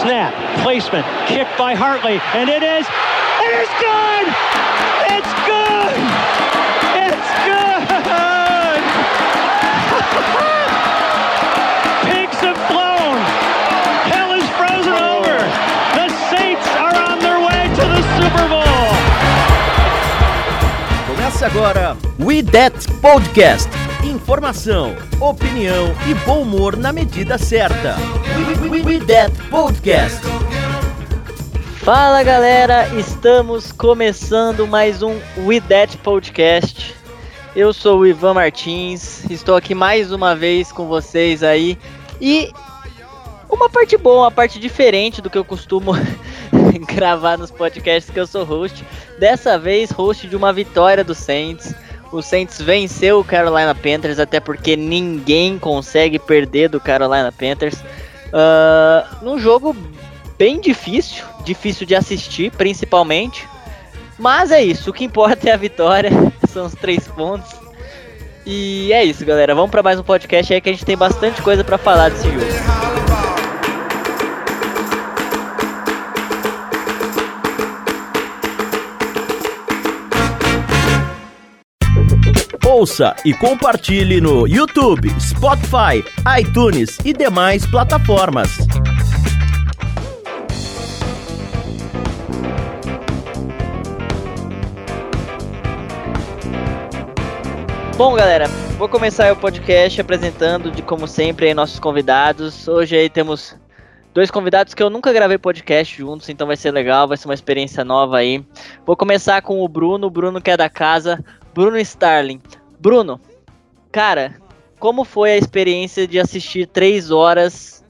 Snap, placement, kicked by Hartley, and it is, it is good! It's Começa agora We That Podcast. Informação, opinião e bom humor na medida certa. We, we, That Podcast. Fala galera, estamos começando mais um We That Podcast. Eu sou o Ivan Martins, estou aqui mais uma vez com vocês aí e uma parte boa, uma parte diferente do que eu costumo gravar nos podcasts que eu sou host. Dessa vez, host de uma vitória do Saints. O Saints venceu o Carolina Panthers, até porque ninguém consegue perder do Carolina Panthers. Uh, num jogo bem difícil, difícil de assistir, principalmente. Mas é isso, o que importa é a vitória, são os três pontos. E é isso, galera. Vamos para mais um podcast aí que a gente tem bastante coisa para falar desse jogo. Ouça e compartilhe no YouTube, Spotify, iTunes e demais plataformas. Bom, galera, vou começar o podcast apresentando, de como sempre, aí, nossos convidados. Hoje aí temos dois convidados que eu nunca gravei podcast juntos, então vai ser legal, vai ser uma experiência nova aí. Vou começar com o Bruno, o Bruno que é da casa, Bruno Starling. Bruno, cara, como foi a experiência de assistir três horas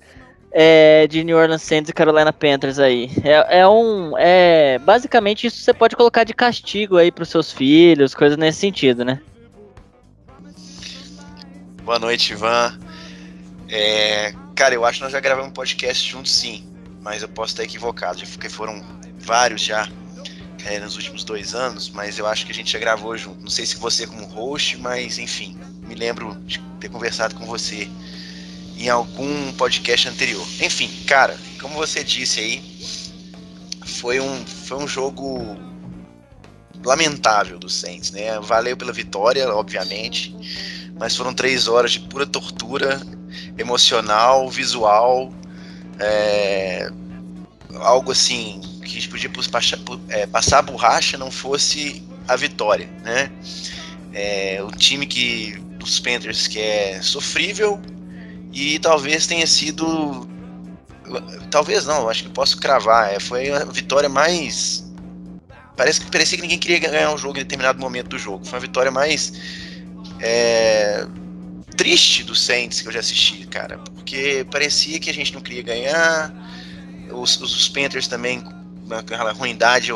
é, de New Orleans Saints e Carolina Panthers aí? É, é, um, é basicamente isso você pode colocar de castigo aí para os seus filhos, coisas nesse sentido, né? Boa noite, Ivan. É, cara, eu acho que nós já gravamos um podcast juntos sim, mas eu posso estar equivocado, porque foram vários já é, nos últimos dois anos, mas eu acho que a gente já gravou junto. Não sei se você como host, mas enfim, me lembro de ter conversado com você em algum podcast anterior. Enfim, cara, como você disse aí, foi um, foi um jogo lamentável do Saints, né? Valeu pela vitória, obviamente, mas foram três horas de pura tortura emocional, visual, é, algo assim que a gente podia passar, é, passar a borracha não fosse a vitória, né? É, o time que dos Panthers que é sofrível e talvez tenha sido talvez não, acho que posso cravar, é, foi a vitória mais parece que parecia que ninguém queria ganhar um jogo em determinado momento do jogo. Foi uma vitória mais é, triste do Saints que eu já assisti, cara, porque parecia que a gente não queria ganhar. Os, os Panthers também, aquela ruindade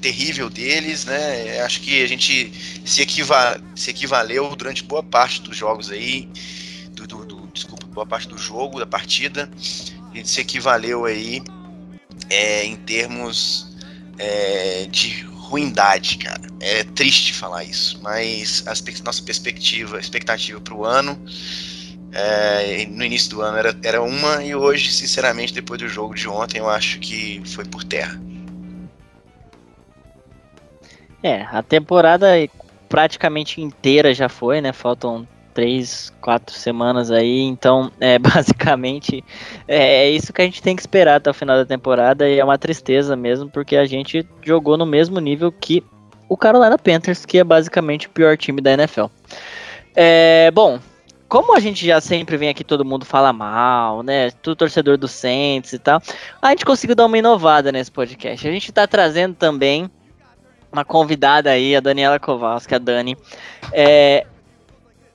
terrível deles, né? Acho que a gente se, equiva se equivaleu durante boa parte dos jogos aí, do, do, do, desculpa, boa parte do jogo, da partida, a gente se equivaleu aí é, em termos é, de ruindade, cara. É triste falar isso, mas a nossa perspectiva, expectativa para o ano é, no início do ano era, era uma e hoje, sinceramente, depois do jogo de ontem, eu acho que foi por terra. É, a temporada praticamente inteira já foi, né? Faltam três, quatro semanas aí, então é basicamente é, é, isso que a gente tem que esperar até o final da temporada e é uma tristeza mesmo, porque a gente jogou no mesmo nível que o Carolina Panthers, que é basicamente o pior time da NFL. É, bom, como a gente já sempre vem aqui, todo mundo fala mal, né? Tudo torcedor do Saints e tal. A gente conseguiu dar uma inovada nesse podcast. A gente tá trazendo também uma convidada aí, a Daniela Kowalski, a Dani, é,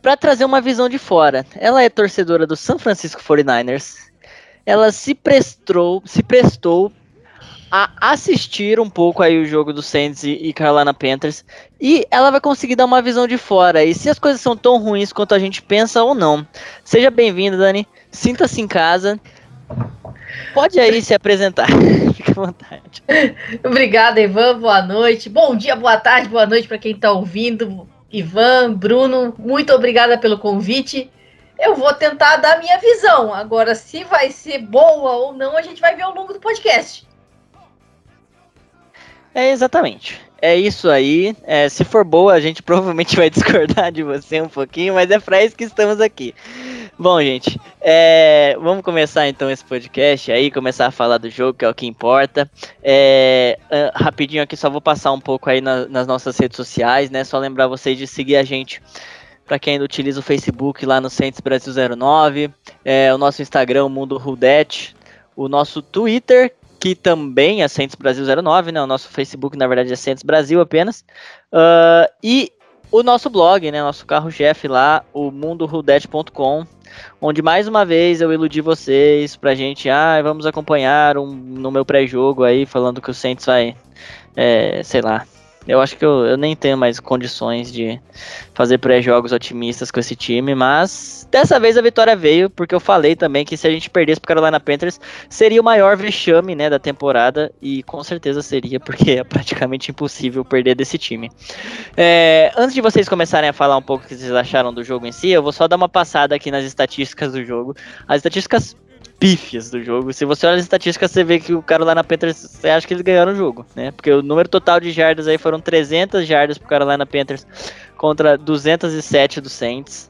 para trazer uma visão de fora. Ela é torcedora do San Francisco 49ers. Ela se prestou, se prestou a assistir um pouco aí o jogo do Saints e Carolina Panthers e ela vai conseguir dar uma visão de fora e se as coisas são tão ruins quanto a gente pensa ou não. Seja bem-vinda, Dani. Sinta-se em casa. Pode aí se apresentar. Fique à vontade. Obrigada, Ivan. Boa noite. Bom dia, boa tarde, boa noite para quem está ouvindo. Ivan, Bruno, muito obrigada pelo convite. Eu vou tentar dar a minha visão. Agora, se vai ser boa ou não, a gente vai ver ao longo do podcast. É exatamente. É isso aí. É, se for boa, a gente provavelmente vai discordar de você um pouquinho, mas é para isso que estamos aqui. Bom, gente, é, vamos começar então esse podcast aí, começar a falar do jogo, que é o que importa. É, uh, rapidinho aqui, só vou passar um pouco aí na, nas nossas redes sociais, né? Só lembrar vocês de seguir a gente para quem ainda utiliza o Facebook lá no Centros Brasil 09, é, o nosso Instagram, o Mundo Rudete, o nosso Twitter, que também é Centros Brasil 09, né? O nosso Facebook, na verdade, é Centros Brasil apenas. Uh, e o nosso blog, né? Nosso carro-chefe lá, o mundorudete.com, onde mais uma vez eu iludi vocês pra gente, ah, vamos acompanhar um, no meu pré-jogo aí, falando que o Saints vai, é, sei lá, eu acho que eu, eu nem tenho mais condições de fazer pré-jogos otimistas com esse time, mas dessa vez a vitória veio, porque eu falei também que se a gente perdesse pro Carolina Panthers, seria o maior vexame né, da temporada, e com certeza seria, porque é praticamente impossível perder desse time. É, antes de vocês começarem a falar um pouco o que vocês acharam do jogo em si, eu vou só dar uma passada aqui nas estatísticas do jogo. As estatísticas pífias do jogo. Se você olha as estatísticas, você vê que o Carolina Panthers, você acha que eles ganharam o jogo, né? Porque o número total de jardas aí foram 300 jardas pro Carolina Panthers contra 207 do Saints.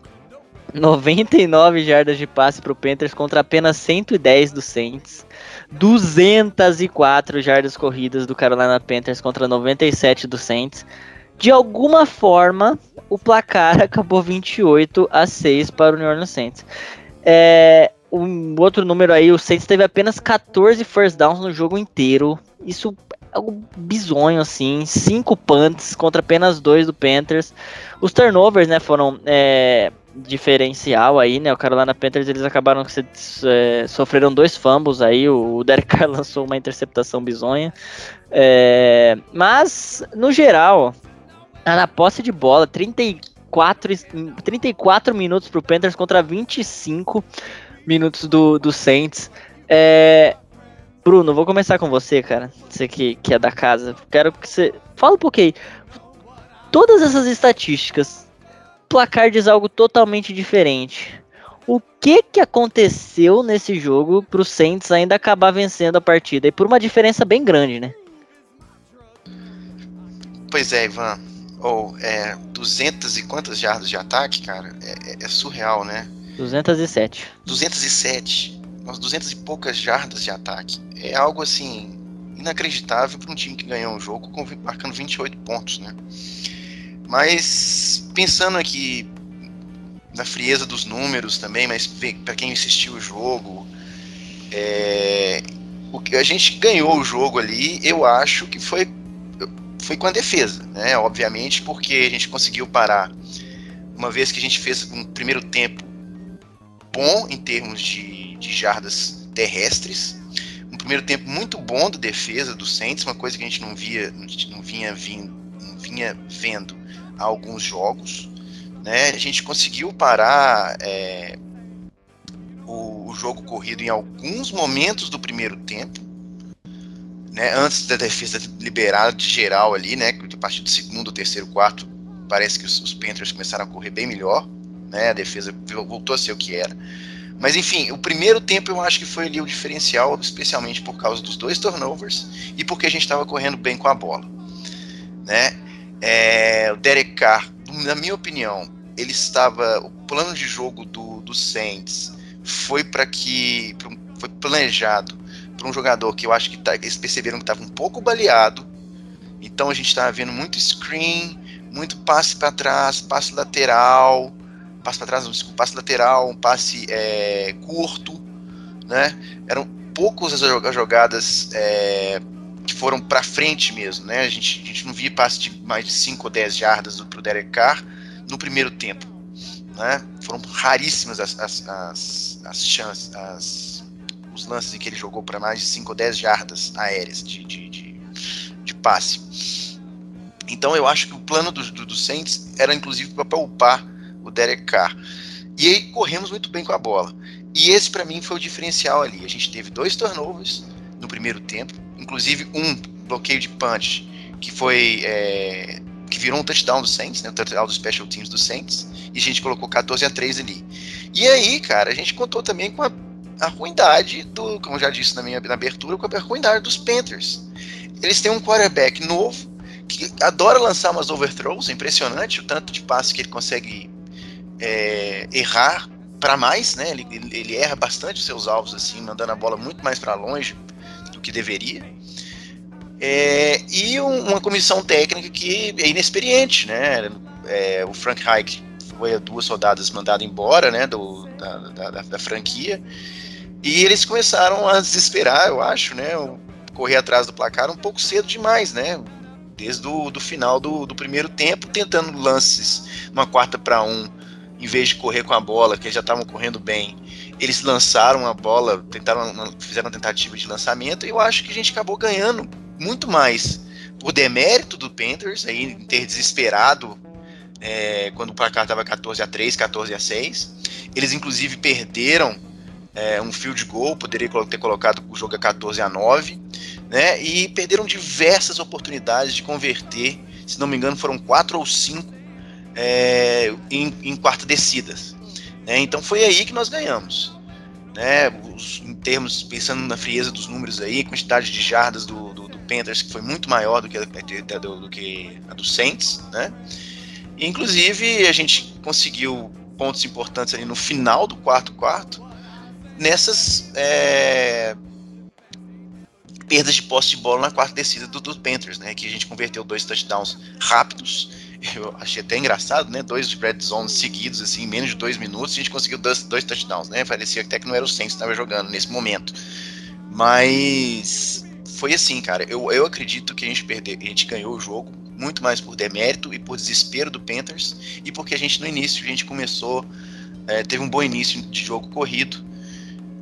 99 jardas de passe pro Panthers contra apenas 110 do Saints. 204 jardas corridas do Carolina Panthers contra 97 do Saints. De alguma forma, o placar acabou 28 a 6 para o New Orleans Saints. É, um outro número aí, o Saints teve apenas 14 first downs no jogo inteiro. Isso é algo bizonho, assim. Cinco punts contra apenas dois do Panthers. Os turnovers, né, foram é, diferencial aí, né? O Carolina Panthers, eles acabaram que é, sofreram dois fumbles aí. O Derek Carr lançou uma interceptação bizonha. É, mas, no geral, na posse de bola, 34, 34 minutos pro Panthers contra 25 minutos do, do Saints. É, Bruno, vou começar com você, cara. Você que, que é da casa. Quero que você. Fala um pouquinho. Todas essas estatísticas, placar diz algo totalmente diferente. O que que aconteceu nesse jogo pro Saints ainda acabar vencendo a partida? E por uma diferença bem grande, né? Pois é, Ivan. Ou oh, é 200 e quantas jardas de ataque, cara? É, é, é surreal, né? 207. 207. Umas 200 e poucas jardas de ataque. É algo assim inacreditável para um time que ganhou um jogo marcando 28 pontos, né? Mas pensando aqui na frieza dos números também, mas para quem assistiu o jogo, é, o que a gente ganhou o jogo ali, eu acho que foi foi com a defesa, né? Obviamente, porque a gente conseguiu parar uma vez que a gente fez um primeiro tempo bom em termos de, de jardas terrestres. Um primeiro tempo muito bom da defesa do Saints, uma coisa que a gente não via, não vinha vindo, não vinha vendo há alguns jogos. Né? A gente conseguiu parar é, o, o, jogo corrido em alguns momentos do primeiro tempo, né? Antes da defesa liberada de geral ali, né? A partir do segundo, terceiro, quarto, parece que os, os Panthers começaram a correr bem melhor né? A defesa voltou a ser o que era. Mas enfim, o primeiro tempo eu acho que foi ali o diferencial, especialmente por causa dos dois turnovers e porque a gente estava correndo bem com a bola, né? É, o Derek Carr, na minha opinião, ele estava o plano de jogo do, do Saints foi para que foi planejado para um jogador que eu acho que tá, eles perceberam que estava um pouco baleado. Então a gente estava vendo muito screen, muito passe para trás, passe lateral, passe para trás, um passe lateral, um passe é, curto, né? Eram poucos as jogadas é, que foram para frente mesmo, né? A gente, a gente não via passe de mais de 5 ou 10 jardas para o Derek Carr no primeiro tempo, né? Foram raríssimas as, as, as, as chances, as, os lances em que ele jogou para mais de 5 ou 10 jardas aéreas de, de, de, de passe. Então eu acho que o plano do, do, do Saints era inclusive para poupar o Derek Carr. E aí corremos muito bem com a bola. E esse para mim foi o diferencial ali. A gente teve dois turnovers no primeiro tempo, inclusive um bloqueio de punch que foi é, que virou um touchdown do Saints, né, um touchdown dos special teams do Saints, e a gente colocou 14 a 3 ali. E aí, cara, a gente contou também com a, a ruindade do, como eu já disse na minha na abertura, com a ruindade dos Panthers. Eles têm um quarterback novo que adora lançar umas overthrows, é impressionante o tanto de passe que ele consegue é, errar para mais, né? Ele, ele, erra bastante seus alvos assim, mandando a bola muito mais para longe do que deveria. É, e um, uma comissão técnica que é inexperiente, né? É, o Frank Reich foi duas rodadas mandado embora, né? Do, da, da, da, franquia. E eles começaram a desesperar, eu acho, né? Correr atrás do placar um pouco cedo demais, né? Desde o do final do, do primeiro tempo, tentando lances, uma quarta para um, em vez de correr com a bola, que eles já estavam correndo bem, eles lançaram a bola, tentaram, fizeram uma tentativa de lançamento, e eu acho que a gente acabou ganhando muito mais por demérito do Panthers, aí, em ter desesperado é, quando o placar estava 14 a 3 14 a 6 Eles, inclusive, perderam é, um field goal, poderia ter colocado o jogo a 14 a 9 né? E perderam diversas oportunidades de converter, se não me engano, foram quatro ou cinco é, em, em quarta descidas. Né? Então foi aí que nós ganhamos. Né? Os, em termos, pensando na frieza dos números aí, quantidade de jardas do, do, do Panthers que foi muito maior do que a, do, do, que a do Saints, né? Inclusive, a gente conseguiu pontos importantes ali no final do quarto quarto, nessas é, perdas de posse de bola na quarta descida do, do, Panthers, né? Que a gente converteu dois touchdowns rápidos. Eu achei até engraçado, né? Dois red zones seguidos, assim, em menos de dois minutos, a gente conseguiu dois, dois touchdowns, né? Parecia até que não era o Saints que estava jogando nesse momento. Mas foi assim, cara. Eu, eu acredito que a gente perdeu, a gente ganhou o jogo muito mais por demérito e por desespero do Panthers e porque a gente no início a gente começou é, teve um bom início de jogo corrido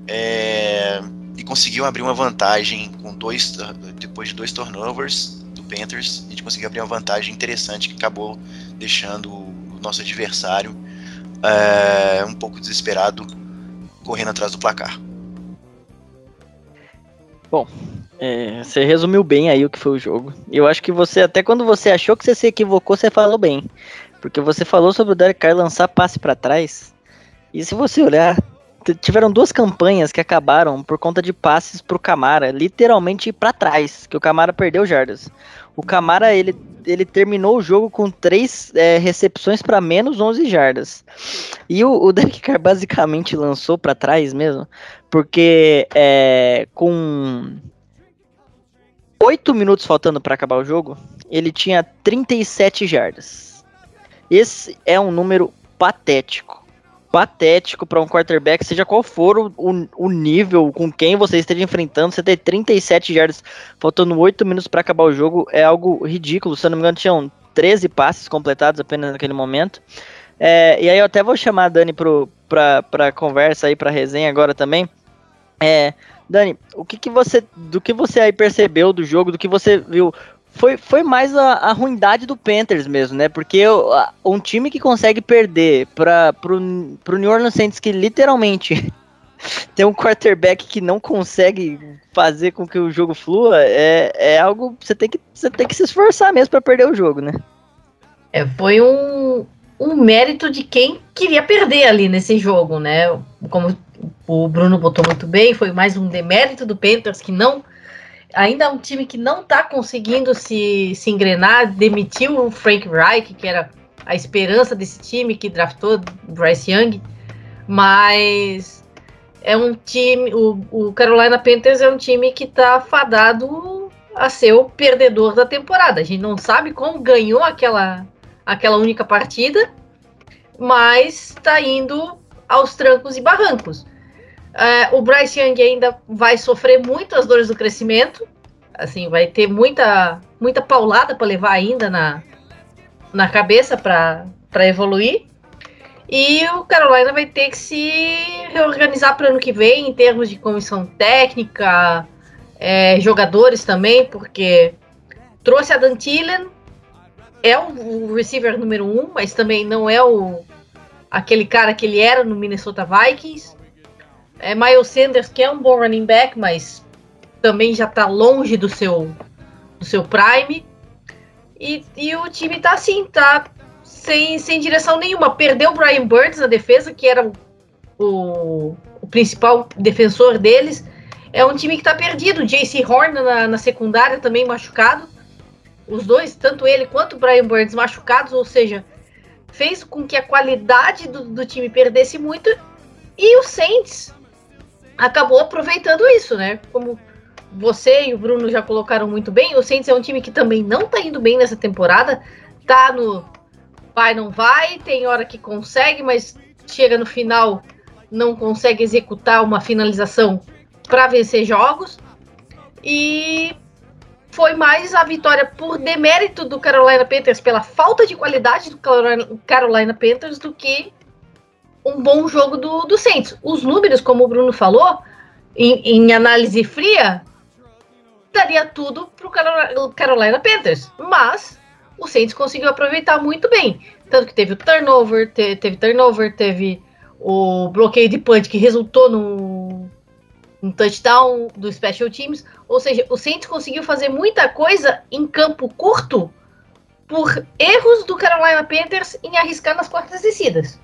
é, e conseguiu abrir uma vantagem com dois depois de dois turnovers do Panthers a gente conseguiu abrir uma vantagem interessante que acabou deixando o nosso adversário é, um pouco desesperado correndo atrás do placar. Bom, é, você resumiu bem aí o que foi o jogo. Eu acho que você, até quando você achou que você se equivocou, você falou bem. Porque você falou sobre o Derek Carr lançar passe para trás. E se você olhar, tiveram duas campanhas que acabaram por conta de passes pro Camara, literalmente para trás, que o Camara perdeu jardas. O Camara, ele, ele terminou o jogo com três é, recepções para menos 11 jardas. E o, o Derek Carr basicamente lançou para trás mesmo, porque é, com oito minutos faltando para acabar o jogo, ele tinha 37 jardas. Esse é um número patético. Patético para um quarterback, seja qual for o, o, nível com quem você esteja enfrentando, você ter 37 jardas faltando 8 minutos para acabar o jogo é algo ridículo. Se eu não me engano, tinham 13 passes completados apenas naquele momento. É, e aí eu até vou chamar a Dani para pra conversa aí, pra resenha agora também. É, Dani, o que, que você, do que você aí percebeu do jogo, do que você viu, foi, foi mais a, a ruindade do Panthers mesmo, né? Porque um time que consegue perder para pro New Orleans Saints, que literalmente tem um quarterback que não consegue fazer com que o jogo flua, é, é algo você tem que você tem que se esforçar mesmo para perder o jogo, né? É, foi um, um mérito de quem queria perder ali nesse jogo, né? Como o Bruno botou muito bem, foi mais um demérito do Panthers que não ainda é um time que não está conseguindo se, se engrenar, demitiu o Frank Reich, que era a esperança desse time que draftou Bryce Young, mas é um time, o, o Carolina Panthers é um time que está fadado a ser o perdedor da temporada. A gente não sabe como ganhou aquela, aquela única partida, mas está indo aos trancos e barrancos. Uh, o Bryce Young ainda vai sofrer muito as dores do crescimento. Assim, vai ter muita, muita paulada para levar ainda na, na cabeça para evoluir. E o Carolina vai ter que se reorganizar para ano que vem em termos de comissão técnica, é, jogadores também, porque trouxe a Dantillen, é o receiver número um, mas também não é o aquele cara que ele era no Minnesota Vikings. É Miles Sanders, que é um bom running back, mas também já está longe do seu, do seu prime. E, e o time tá assim, tá sem, sem direção nenhuma. Perdeu o Brian Burns na defesa, que era o, o, principal defensor deles. É um time que tá perdido. JC Horn na, na secundária também machucado. Os dois, tanto ele quanto o Brian Burns machucados, ou seja, fez com que a qualidade do, do time perdesse muito. E o Saints acabou aproveitando isso, né? Como você e o Bruno já colocaram muito bem, o Saints é um time que também não tá indo bem nessa temporada. Tá no vai, não vai, tem hora que consegue, mas chega no final não consegue executar uma finalização para vencer jogos. E foi mais a vitória por demérito do Carolina Panthers, pela falta de qualidade do Carolina Panthers, do que um bom jogo do, do Saints. Os números, como o Bruno falou, em, em análise fria, daria tudo para o Carolina Panthers. Mas o Saints conseguiu aproveitar muito bem. Tanto que teve o turnover, te, teve turnover, teve o bloqueio de punch que resultou no um touchdown do Special Teams. Ou seja, o Saints conseguiu fazer muita coisa em campo curto por erros do Carolina Panthers em arriscar nas quartas descidas.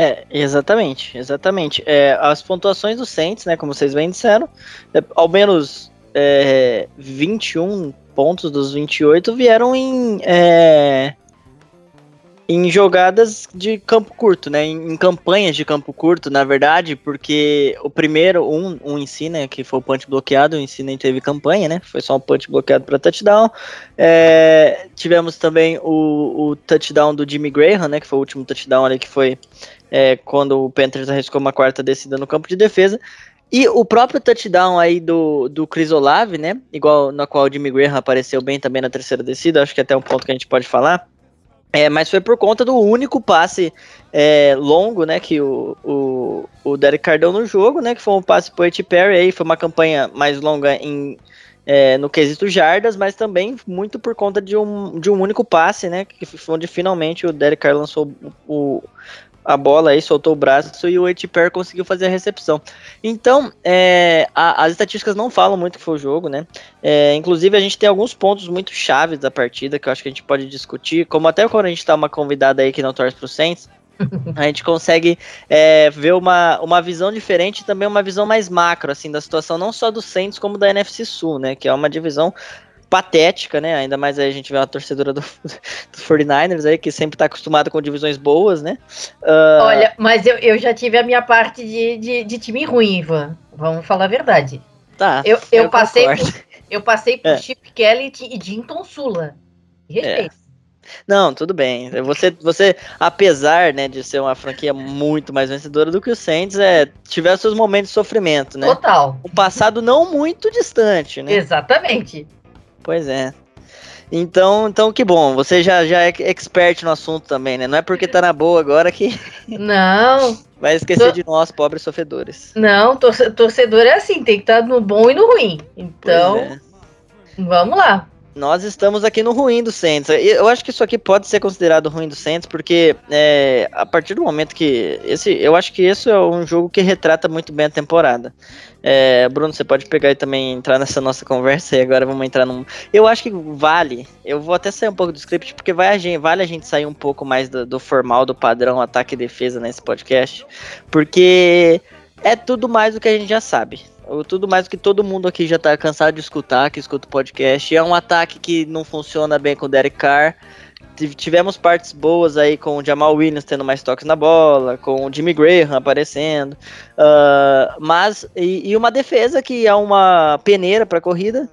É, exatamente, exatamente. É, as pontuações do Saints, né, como vocês bem disseram, é, ao menos é, 21 pontos dos 28 vieram em, é, em jogadas de campo curto, né? Em, em, campanhas de campo curto, na verdade, porque o primeiro, um, um em si, né? Que foi o punch bloqueado, o em si nem teve campanha, né? Foi só um punch bloqueado para touchdown. É, tivemos também o, o, touchdown do Jimmy Graham, né? Que foi o último touchdown ali que foi é, quando o Panthers arriscou uma quarta descida no campo de defesa. E o próprio touchdown aí do, do Chris Olave, né? Igual na qual o Jimmy Graham apareceu bem também na terceira descida, acho que é até um ponto que a gente pode falar. É, mas foi por conta do único passe é, longo, né, que o, o, o Derek Carr deu no jogo, né, que foi um passe pro Ed Perry, aí foi uma campanha mais longa em, é, no quesito jardas, mas também muito por conta de um, de um único passe, né, que foi onde finalmente o Derek Carr lançou o, a bola aí, soltou o braço e o Etiper conseguiu fazer a recepção. Então, é, a, as estatísticas não falam muito que foi o jogo, né? É, inclusive, a gente tem alguns pontos muito chaves da partida que eu acho que a gente pode discutir, como até quando a gente tá uma convidada aí que não torce pro Saints, a gente consegue é, ver uma, uma visão diferente e também uma visão mais macro, assim, da situação não só do Saints como da NFC Sul, né? Que é uma divisão patética, né? Ainda mais aí a gente vê uma torcedora do, do 49ers aí, que sempre tá acostumada com divisões boas, né? Uh... Olha, mas eu, eu já tive a minha parte de, de, de time ruim, Ivan. Vamos falar a verdade. Tá. Eu, eu, eu passei, por, eu passei por é. Chip Kelly e Jinton Sula. Respeito. É. Não, tudo bem. Você, você, apesar né, de ser uma franquia muito mais vencedora do que o Saints, é, tiver seus momentos de sofrimento, né? Total. O passado não muito distante, né? Exatamente. Pois é. Então, então que bom, você já, já é expert no assunto também, né? Não é porque tá na boa agora que. Não. Vai esquecer de nós, pobres sofredores. Não, torcedor é assim, tem que estar tá no bom e no ruim. Então, é. vamos lá. Nós estamos aqui no ruim do Saints. Eu acho que isso aqui pode ser considerado ruim do Saints, porque é, a partir do momento que. esse, Eu acho que isso é um jogo que retrata muito bem a temporada. É, Bruno, você pode pegar e também entrar nessa nossa conversa e agora vamos entrar num. Eu acho que vale. Eu vou até sair um pouco do script, porque vai a gente, vale a gente sair um pouco mais do, do formal, do padrão ataque e defesa nesse podcast. Porque é tudo mais do que a gente já sabe tudo mais do que todo mundo aqui já tá cansado de escutar, que escuta o podcast. É um ataque que não funciona bem com o Derek Carr. Tivemos partes boas aí com o Jamal Williams tendo mais toques na bola, com o Jimmy Graham aparecendo, uh, mas e, e, uma defesa que é uma peneira para corrida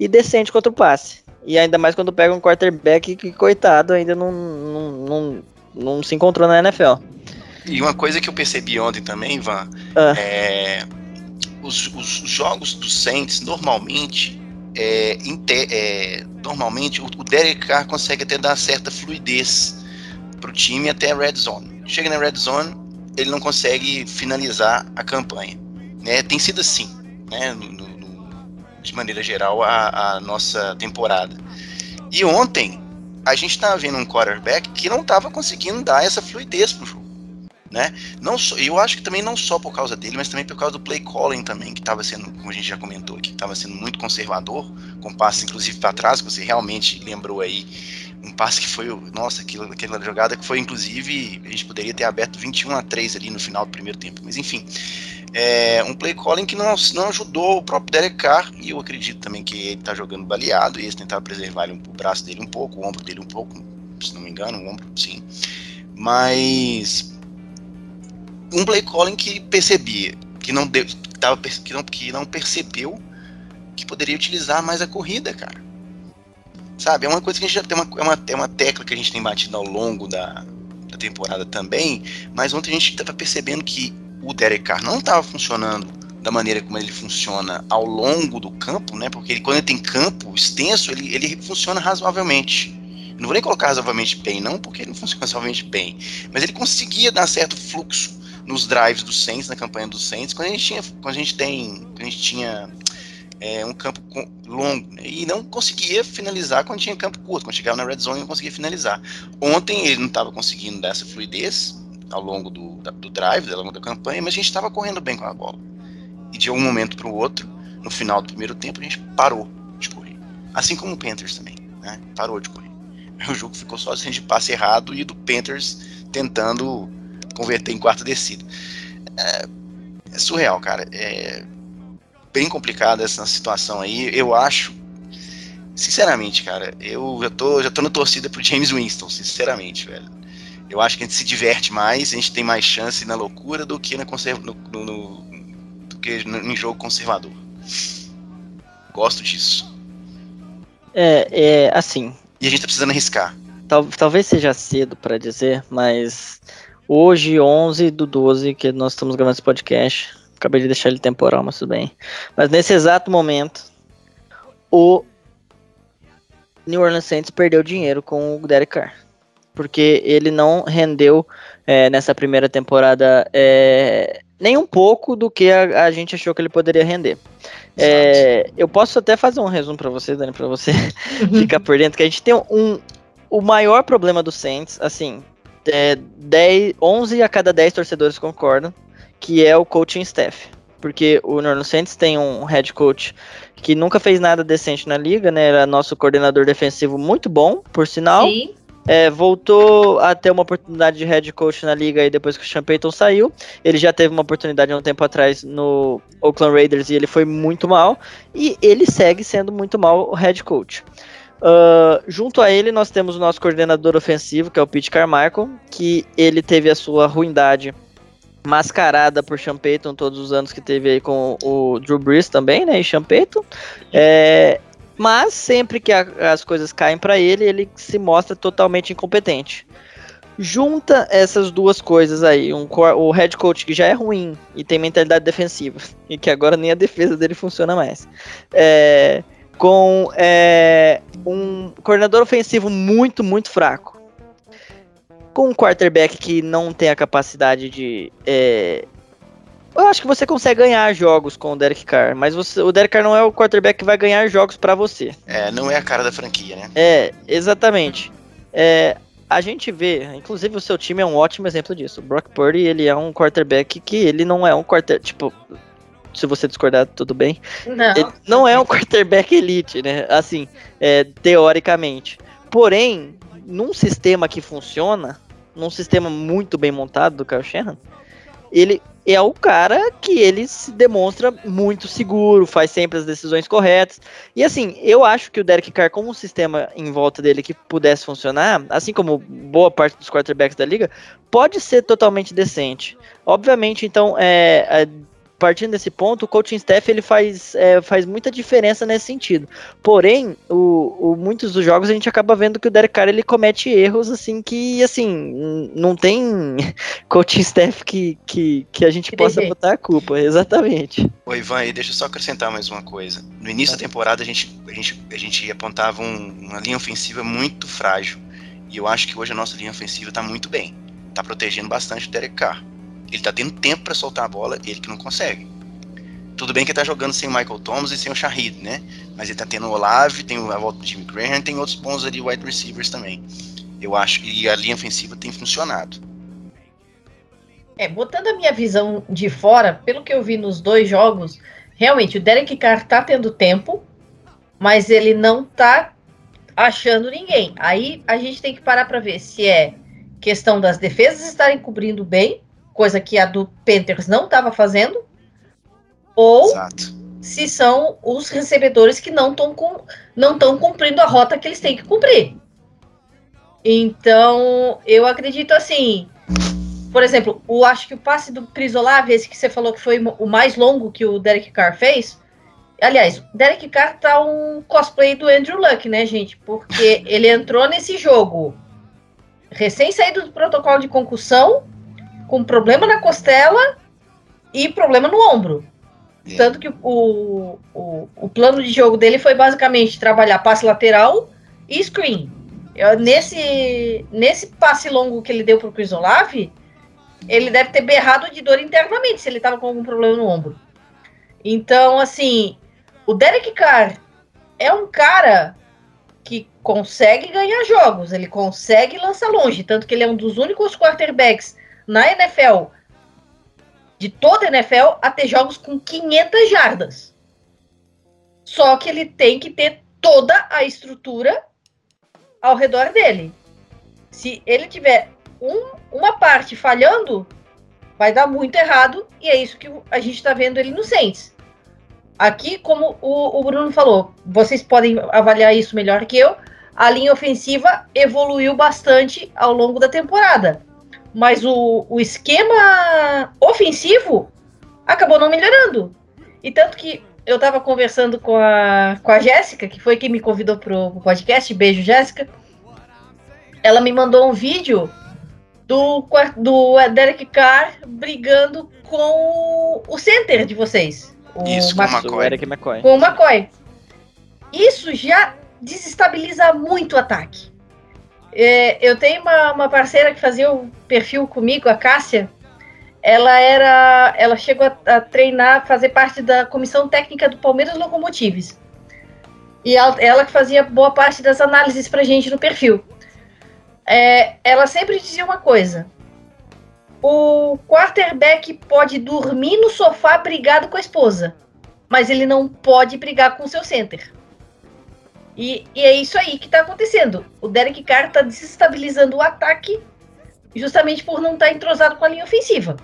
e decente contra o passe. E ainda mais quando pega um quarterback que, coitado, ainda não, não, não, não se encontrou na NFL. E uma coisa que eu percebi ontem também, Ivan, uh. é os, os jogos do Saints normalmente é, é, normalmente o, o Derek Carr consegue até dar certa fluidez para o time até a red zone. Chega na red zone, ele não consegue finalizar a campanha. Né? Tem sido assim, né? No, no, de maneira geral, a, a, nossa temporada. E ontem a gente estava vendo um quarterback que não estava conseguindo dar essa fluidez para o jogo. Né? Não só, eu acho que também não só por causa dele, mas também por causa do play calling também, que estava sendo, como a gente já comentou aqui, estava sendo muito conservador, com passes inclusive para trás, que você realmente lembrou aí, um passe que foi, nossa, aquilo, aquela jogada que foi inclusive, a gente poderia ter aberto 21 a 3 ali no final do primeiro tempo, mas enfim, é um play calling que não, não ajudou o próprio Derek Carr, e eu acredito também que ele está jogando baleado, e eles tentaram preservar o braço dele um pouco, o ombro dele um pouco, se não me engano, o ombro, sim, mas um play calling que percebia, que não, deu, tava, que, não, que não percebeu que poderia utilizar mais a corrida, cara. Sabe, é uma coisa que a gente já tem uma, é uma, é uma tecla que a gente tem batido ao longo da, da temporada também, mas ontem a gente estava percebendo que o Derek Carr não estava funcionando da maneira como ele funciona ao longo do campo, né? Porque ele, quando ele tem campo extenso, ele, ele funciona razoavelmente. Não vou nem colocar razoavelmente bem, não, porque ele não funciona razoavelmente bem. Mas ele conseguia dar certo fluxo nos drives do Saints, na campanha do Saints, quando a gente tinha, quando a gente tem, a gente tinha é, um campo longo né? e não conseguia finalizar quando tinha campo curto, quando chegava na red zone não conseguia finalizar. Ontem ele não estava conseguindo dar essa fluidez ao longo do, da, do drive, ao longo da campanha, mas a gente estava correndo bem com a bola. E de um momento para o outro, no final do primeiro tempo, a gente parou de correr. Assim como o Panthers também, né? Parou de correr. O jogo ficou só assim de passe errado e do Panthers tentando converter em quarta descida. É, é surreal, cara. É bem complicada essa situação aí. Eu acho, sinceramente, cara, eu já tô, já tô na torcida pro James Winston, sinceramente, velho. Eu acho que a gente se diverte mais, a gente tem mais chance na loucura do que na conserva, no, no, no, do que em jogo conservador. Gosto disso. É, é assim. E a gente tá precisando arriscar. Tal, talvez seja cedo para dizer, mas Hoje, 11 do 12, que nós estamos gravando esse podcast. Acabei de deixar ele temporal, mas tudo bem. Mas nesse exato momento, o New Orleans Saints perdeu dinheiro com o Derek Carr. Porque ele não rendeu é, nessa primeira temporada é, nem um pouco do que a, a, gente achou que ele poderia render. É, eu posso até fazer um resumo para você, Dani, para você ficar por dentro, que a gente tem um, o maior problema do Saints, assim, é, 10, 11 a cada 10 torcedores concordam que é o coaching staff. Porque o Norman Saints tem um head coach que nunca fez nada decente na liga, né? Era nosso coordenador defensivo muito bom, por sinal. Sim. É, voltou a ter uma oportunidade de head coach na liga aí depois que o Sean Payton saiu. Ele já teve uma oportunidade há um tempo atrás no Oakland Raiders e ele foi muito mal. E ele segue sendo muito mal o head coach. Uh, junto a ele, nós temos o nosso coordenador ofensivo, que é o Pete Carmichael, que ele teve a sua ruindade mascarada por Sean Payton todos os anos que teve aí com o Drew Brees também, né, e Sean Payton. É, mas sempre que a, as coisas caem para ele, ele se mostra totalmente incompetente. Junta essas duas coisas aí, um, o head coach que já é ruim e tem mentalidade defensiva, e que agora nem a defesa dele funciona mais. É, com é, um coordenador ofensivo muito, muito fraco. Com um quarterback que não tem a capacidade de. É, eu acho que você consegue ganhar jogos com o Derek Carr, mas você, o Derek Carr não é o quarterback que vai ganhar jogos para você. É, não é a cara da franquia, né? É, exatamente. É, a gente vê, inclusive o seu time é um ótimo exemplo disso. O Brock Purdy, ele é um quarterback que ele não é um quarterback, tipo, se você discordar, tudo bem. Não. Ele não é um quarterback elite, né? Assim, é, teoricamente. Porém, num sistema que funciona, num sistema muito bem montado do Kyle Shanahan, ele é o cara que ele se demonstra muito seguro, faz sempre as decisões corretas. E assim, eu acho que o Derek Carr, como um sistema em volta dele que pudesse funcionar, assim como boa parte dos quarterbacks da liga, pode ser totalmente decente. Obviamente, então, é, é partindo desse ponto, o coaching staff ele faz, é, faz muita diferença nesse sentido. Porém, o, o, muitos dos jogos a gente acaba vendo que o Derek Carr ele comete erros assim que assim não tem coaching staff que, que, que a gente que possa botar a culpa, exatamente. Oi, Ivan, e deixa eu só acrescentar mais uma coisa. No início tá. da temporada a gente, a gente, a gente apontava um, uma linha ofensiva muito frágil. E eu acho que hoje a nossa linha ofensiva está muito bem. Está protegendo bastante o Derek Carr. Ele tá tendo tempo para soltar a bola, ele que não consegue. Tudo bem que ele tá jogando sem o Michael Thomas e sem o Shahid, né? Mas ele tá tendo o Olave, tem a volta do Jimmy Graham, tem outros bons ali wide receivers também. Eu acho que a linha ofensiva tem funcionado. É, botando a minha visão de fora, pelo que eu vi nos dois jogos, realmente o Derek Carr tá tendo tempo, mas ele não tá achando ninguém. Aí a gente tem que parar para ver se é questão das defesas estarem cobrindo bem, coisa que a do Panthers não estava fazendo, ou Exato. se são os recebedores que não estão com, não cumprindo a rota que eles têm que cumprir. Então, eu acredito assim. Por exemplo, o, acho que o passe do Crisolave, esse que você falou que foi o mais longo que o Derek Carr fez. Aliás, o Derek Carr tá um cosplay do Andrew Luck, né, gente? Porque ele entrou nesse jogo recém saído do protocolo de concussão, com problema na costela e problema no ombro. Yeah. Tanto que o, o, o plano de jogo dele foi basicamente trabalhar passe lateral e screen. Eu, nesse, nesse passe longo que ele deu para o Chris Olave, ele deve ter berrado de dor internamente se ele estava com algum problema no ombro. Então, assim, o Derek Carr é um cara que consegue ganhar jogos, ele consegue lançar longe, tanto que ele é um dos únicos quarterbacks na NFL, de toda a NFL, a ter jogos com 500 jardas. Só que ele tem que ter toda a estrutura ao redor dele. Se ele tiver um, uma parte falhando, vai dar muito errado, e é isso que a gente está vendo ele no Saints. Aqui, como o, o Bruno falou, vocês podem avaliar isso melhor que eu. A linha ofensiva evoluiu bastante ao longo da temporada. Mas o, o esquema ofensivo acabou não melhorando. E tanto que eu estava conversando com a, com a Jéssica, que foi quem me convidou pro, pro podcast. Beijo, Jéssica. Ela me mandou um vídeo do, do Derek Carr brigando com o center de vocês. Isso, com o McCoy. Com o McCoy. Isso já desestabiliza muito o ataque. É, eu tenho uma, uma parceira que fazia o perfil comigo, a Cássia. Ela era, ela chegou a, a treinar, fazer parte da comissão técnica do Palmeiras Locomotives. E ela, ela que fazia boa parte das análises pra gente no perfil. É, ela sempre dizia uma coisa: o quarterback pode dormir no sofá brigado com a esposa, mas ele não pode brigar com o seu center. E, e é isso aí que está acontecendo. O Derek Carr está desestabilizando o ataque justamente por não estar tá entrosado com a linha ofensiva.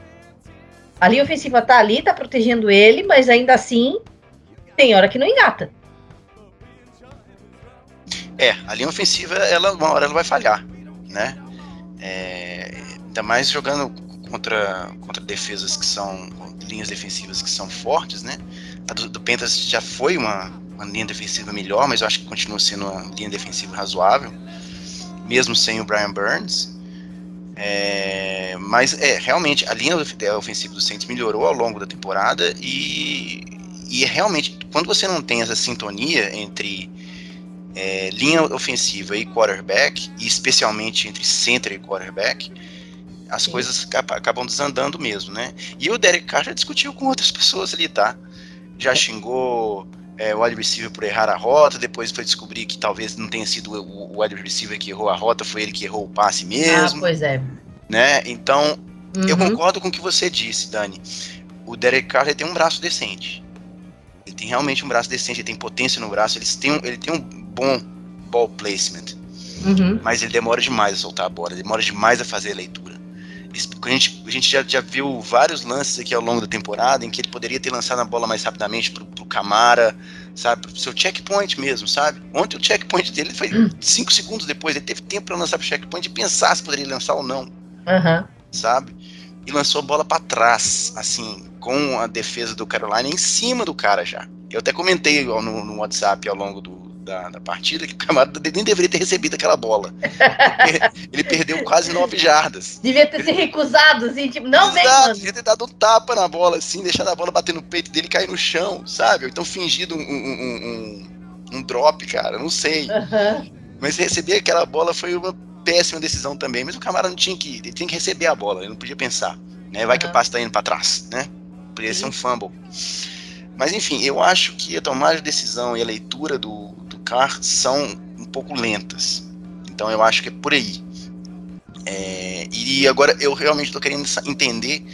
A linha ofensiva está ali, está protegendo ele, mas ainda assim tem hora que não engata. É, a linha ofensiva, ela, uma hora ela vai falhar, né? É, ainda mais jogando contra, contra defesas que são linhas defensivas que são fortes, né? A do, do Pentas já foi uma, uma linha defensiva melhor, mas eu acho que continua sendo uma linha defensiva razoável, mesmo sem o Brian Burns. É, mas é realmente a linha ofensiva do Saints melhorou ao longo da temporada e, e realmente quando você não tem essa sintonia entre é, linha ofensiva e quarterback, e especialmente entre center e quarterback, as Sim. coisas acabam desandando mesmo, né? E o Derek Carr já discutiu com outras pessoas ali, tá? Já xingou é, o wide receiver por errar a rota, depois foi descobrir que talvez não tenha sido o, o wide receiver que errou a rota, foi ele que errou o passe mesmo. Ah, pois é. Né? Então, uhum. eu concordo com o que você disse, Dani. O Derek Carr tem um braço decente. Ele tem realmente um braço decente, ele tem potência no braço, ele tem um, ele tem um bom ball placement. Uhum. Mas ele demora demais a soltar a bola, demora demais a fazer a leitura. A gente, a gente já, já viu vários lances aqui ao longo da temporada em que ele poderia ter lançado a bola mais rapidamente pro, pro Camara, sabe? Pro seu checkpoint mesmo, sabe? Ontem o checkpoint dele foi 5 hum. segundos depois, ele teve tempo para lançar pro checkpoint e pensar se poderia lançar ou não, uhum. sabe? E lançou a bola para trás, assim, com a defesa do Carolina em cima do cara já. Eu até comentei no, no WhatsApp ao longo do, da, da, partida que o Camara nem deveria ter recebido aquela bola. ele perdeu quase nove jardas. Devia ter se recusado, assim, tipo, não vem, mano. Devia ter dado um tapa na bola, assim, deixando a bola bater no peito dele e cair no chão, sabe? Ou então fingido um, um, um, um drop, cara, não sei. Uhum. Mas receber aquela bola foi uma péssima decisão também. Mas o Camara não tinha que. Ele tinha que receber a bola, ele não podia pensar. Né? Vai uhum. que o passe tá indo para trás, né? Poderia ser um fumble. Mas enfim, eu acho que a tomada de decisão e a leitura do, do Carr são um pouco lentas. Então eu acho que é por aí. É, e agora eu realmente estou querendo entender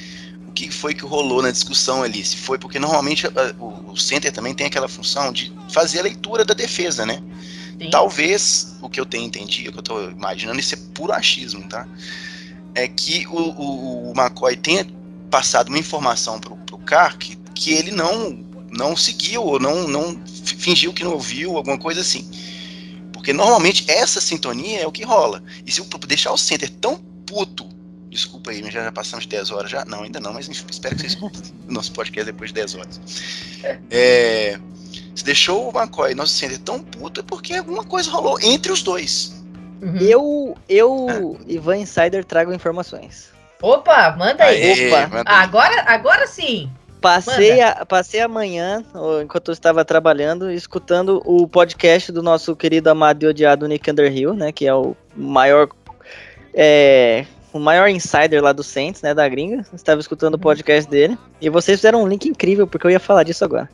o que foi que rolou na discussão ali. Se foi porque normalmente o, o center também tem aquela função de fazer a leitura da defesa, né? Sim. Talvez o que eu tenho entendido, o que eu estou imaginando, isso é puro achismo, tá? É que o, o, o McCoy tenha passado uma informação para o Carr que, que ele não não seguiu ou não, não fingiu que não ouviu, alguma coisa assim. Porque normalmente essa sintonia é o que rola. E se eu deixar o center tão puto, desculpa aí, já, já passamos 10 horas já? Não, ainda não, mas espero que vocês escutem o nosso podcast depois de 10 horas. É, se deixou o McCoy, nosso center, tão puto, é porque alguma coisa rolou entre os dois. Uhum. Eu, eu, é. Ivan Insider, trago informações. Opa, manda aí. Aê, Opa. Manda aí. Agora, agora sim. Passei a, passei a manhã, enquanto eu estava trabalhando, escutando o podcast do nosso querido amado e odiado Nick Underhill, né? Que é o maior. É, o maior insider lá do Saints, né? Da gringa. Estava escutando o podcast dele. E vocês fizeram um link incrível, porque eu ia falar disso agora.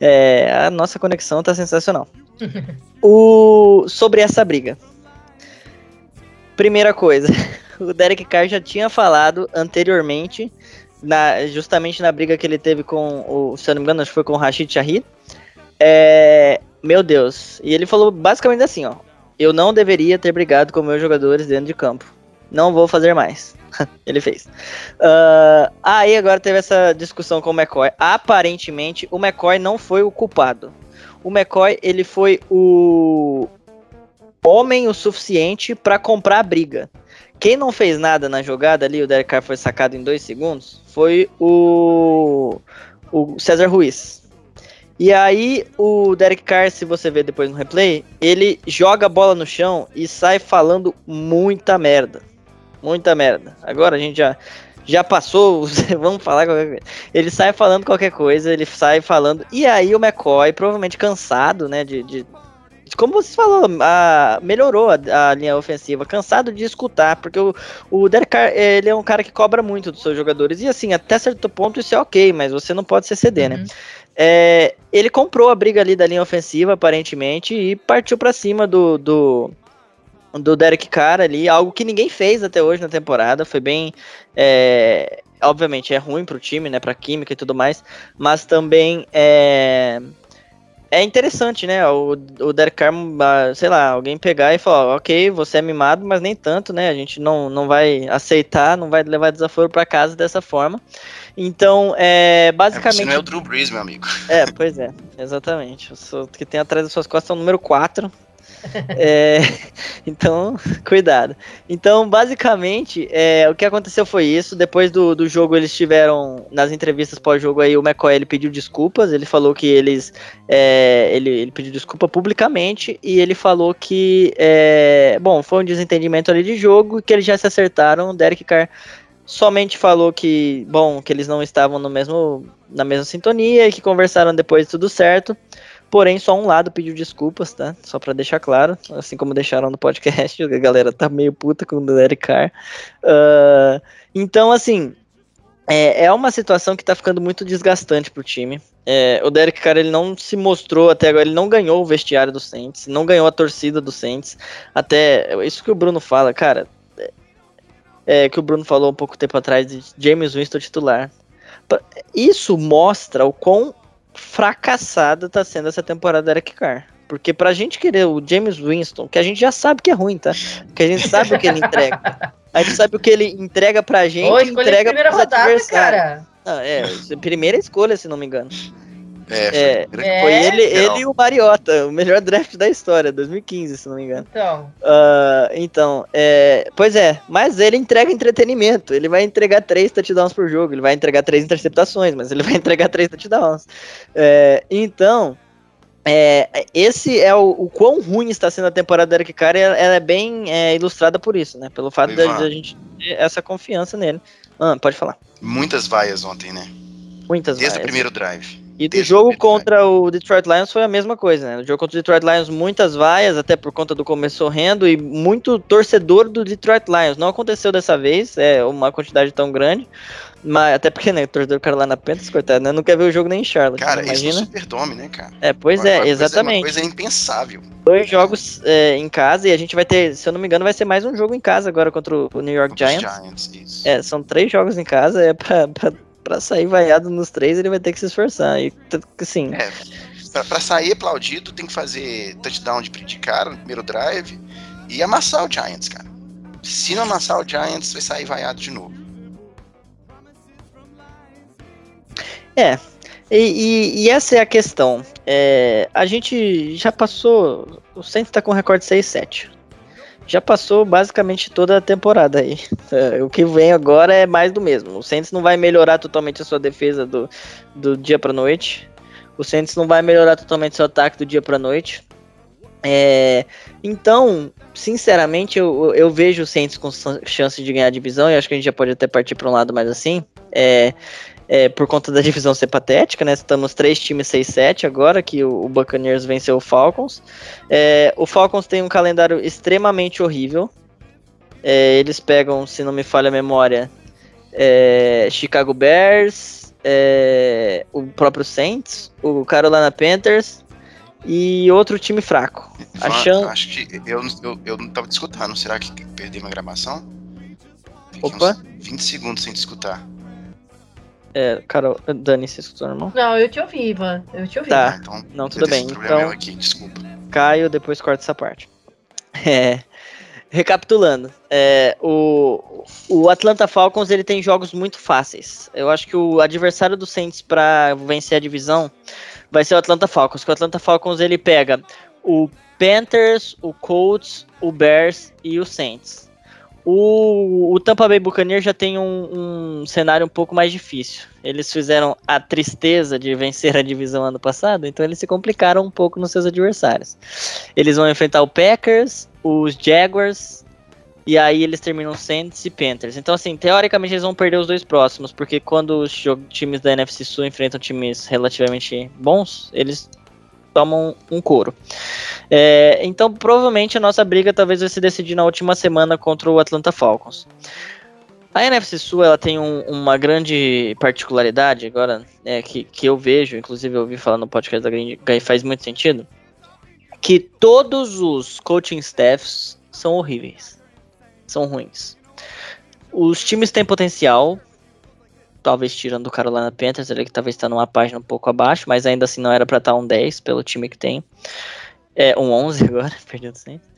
É, a nossa conexão tá sensacional. o, sobre essa briga. Primeira coisa, o Derek Carr já tinha falado anteriormente na, justamente na briga que ele teve com o, se eu não me engano, acho que foi com o Rashid Shahid. É, meu Deus. E ele falou basicamente assim, ó. Eu não deveria ter brigado com meus jogadores dentro de campo. Não vou fazer mais. ele fez. Uh, aí agora teve essa discussão com o McCoy. Aparentemente, o McCoy não foi o culpado. O McCoy, ele foi o homem o suficiente para comprar a briga. Quem não fez nada na jogada ali, o Derek Carr foi sacado em dois segundos, foi o, o César Ruiz. E aí, o Derek Carr, se você ver depois no replay, ele joga a bola no chão e sai falando muita merda. Muita merda. Agora a gente já, já passou, vamos falar qualquer coisa. Ele sai falando qualquer coisa, ele sai falando. E aí o McCoy, provavelmente cansado, né, de, de como você falou, a, melhorou a, a, linha ofensiva, cansado de escutar, porque o, o Derek Carr, ele é um cara que cobra muito dos seus jogadores, e assim, até certo ponto isso é ok, mas você não pode se ceder, né? uhum. né? É, ele comprou a briga ali da linha ofensiva, aparentemente, e partiu para cima do, do, do Derek Carr ali, algo que ninguém fez até hoje na temporada, foi bem... É, obviamente é ruim pro time, né, pra química e tudo mais, mas também é é interessante, né? O, o Derek Carr, ah, sei lá, alguém pegar e falar, ok, você é mimado, mas nem tanto, né? A gente não, não vai aceitar, não vai levar desaforo para casa dessa forma. Então, é basicamente. É, você não é o Drew Brees, meu amigo. É, pois é, exatamente. Sou que tem atrás das suas costas é o número 4 é, então, cuidado. Então, basicamente, é, o que aconteceu foi isso. Depois do, do jogo, eles tiveram, nas entrevistas pós-jogo aí, o McCoy ele pediu desculpas. Ele falou que eles. É, ele, ele pediu desculpa publicamente e ele falou que. É, bom, foi um desentendimento ali de jogo que eles já se acertaram. O Derek Carr somente falou que, bom, que eles não estavam no mesmo, na mesma sintonia e que conversaram depois tudo certo. Porém, só um lado pediu desculpas, tá? Só para deixar claro, assim como deixaram no podcast, a galera tá meio puta com o Derek Carr. Uh, então, assim, é, é uma situação que tá ficando muito desgastante pro time. É, o Derek Carr ele não se mostrou até agora, ele não ganhou o vestiário do Saints, não ganhou a torcida do Saints. Até isso que o Bruno fala, cara, é, que o Bruno falou um pouco tempo atrás de James Winston titular. Isso mostra o quão fracassada tá sendo essa temporada da Eric Carr. Porque pra gente querer o James Winston, que a gente já sabe que é ruim, tá? Que a gente sabe o que ele entrega. A gente sabe o que ele entrega pra gente e entrega pra rodada, cara. Ah, é, primeira escolha, se não me engano. É, foi, é, foi ele, ele e o Mariota, o melhor draft da história, 2015, se não me engano. Então. Uh, então, é, pois é, mas ele entrega entretenimento. Ele vai entregar três touchdowns por jogo, ele vai entregar três interceptações, mas ele vai entregar três touchdowns. É, então, é, esse é o, o quão ruim está sendo a temporada do Eric Carr, ela, ela é bem é, ilustrada por isso, né? Pelo fato de a gente ter essa confiança nele. Ah, pode falar. Muitas vaias ontem, né? Muitas Desde vaias. o primeiro drive. E do jogo contra o Detroit Lions foi a mesma coisa, né? No jogo contra o Detroit Lions, muitas vaias, até por conta do começo horrendo, e muito torcedor do Detroit Lions. Não aconteceu dessa vez, é uma quantidade tão grande. Mas até porque, né, o torcedor Carolina Panthers, coitado, né? Não quer ver o jogo nem em Charlotte. Cara, imagina. isso no Superdome, né, cara? É, pois Uma- é, uma coisa- exatamente. Uma coisa impensável. Dois jogos é, em casa e a gente vai ter, se eu não me engano, vai ser mais um jogo em casa agora contra o New York Giants. Giants, isso. É, são três jogos em casa, é pra, pra, pra sair vaiado nos três, ele vai ter que se esforçar. E, assim, É, pra, pra sair aplaudido, tem que fazer touchdown de, de cara no primeiro drive e amassar o Giants, cara. Se não amassar o Giants, vai sair vaiado de novo. E, e- e essa é a questão. É, a gente já passou. O Saints tá com recorde 6-7. Já passou basicamente toda a temporada aí. É, o que vem agora é mais do mesmo. O Saints não vai melhorar totalmente a sua defesa do, do dia pra noite. O Saints não vai melhorar totalmente seu ataque do dia pra noite. É, então, sinceramente, eu, eu vejo o Saints com chance de ganhar a divisão. E acho que a gente já pode até partir para um lado mais assim. É, é, por conta da divisão ser patética, né? Estamos três times 6-7 agora, que o, o Buccaneers venceu o Falcons. É, o Falcons tem um calendário extremamente horrível. É, eles pegam, se não me falha a memória, é, Chicago Bears, é, o próprio Saints, o Carolina Panthers e outro time fraco. Van, Achando- Acho que eu, eu, eu não tava te escutando. Será que perdi uma gravação? Fiquei Opa. uns 20 segundos sem te escutar. É, Carol, Dani, você escutou normal? Não, eu te ouvi, Ivan. Eu te ouvi. Tá. Então, Não, tudo bem, então- aqui, desculpa. Caio, depois corta essa parte. É, recapitulando, é, o, o Atlanta Falcons ele tem jogos muito fáceis. Eu acho que o adversário do Saints para vencer a divisão vai ser o Atlanta Falcons. Que o Atlanta Falcons ele pega o Panthers, o Colts, o Bears e o Saints. O, o Tampa Bay Buccaneers já tem um, um cenário um pouco mais difícil. Eles fizeram a tristeza de vencer a divisão ano passado, então eles se complicaram um pouco nos seus adversários. Eles vão enfrentar o Packers, os Jaguars, e aí eles terminam Saints e Panthers. Então, assim, teoricamente eles vão perder os dois próximos, porque quando os times da NFC Sul enfrentam times relativamente bons, eles tomam um couro. É, então, provavelmente a nossa briga talvez vai se decidir na última semana contra o Atlanta Falcons. A NFC Sul ela tem um- uma grande particularidade agora é, que, que eu vejo, inclusive eu ouvi falar no podcast da Green que faz muito sentido, que todos os coaching staffs são horríveis, são ruins. Os times têm potencial, talvez tirando o Carolina Panthers, ele que talvez está numa página um pouco abaixo, mas ainda assim não era para estar um 10 pelo time que tem. É um 11 agora, do Saints.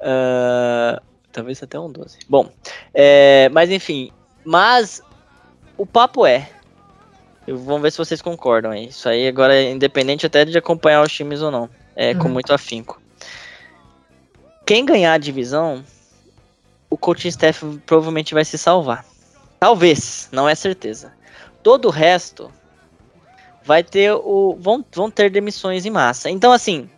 Ah, talvez até um 12. Bom, é, mas enfim, mas o papo é. eu- Vamos ver se vocês concordam aí. Isso aí agora é independente até de acompanhar os times ou não. É com Uhum. muito afinco. Quem ganhar a divisão, o coaching staff provavelmente vai se salvar. Talvez, não é certeza. Todo o resto vai ter o. vão, vão ter demissões em massa. Então, assim,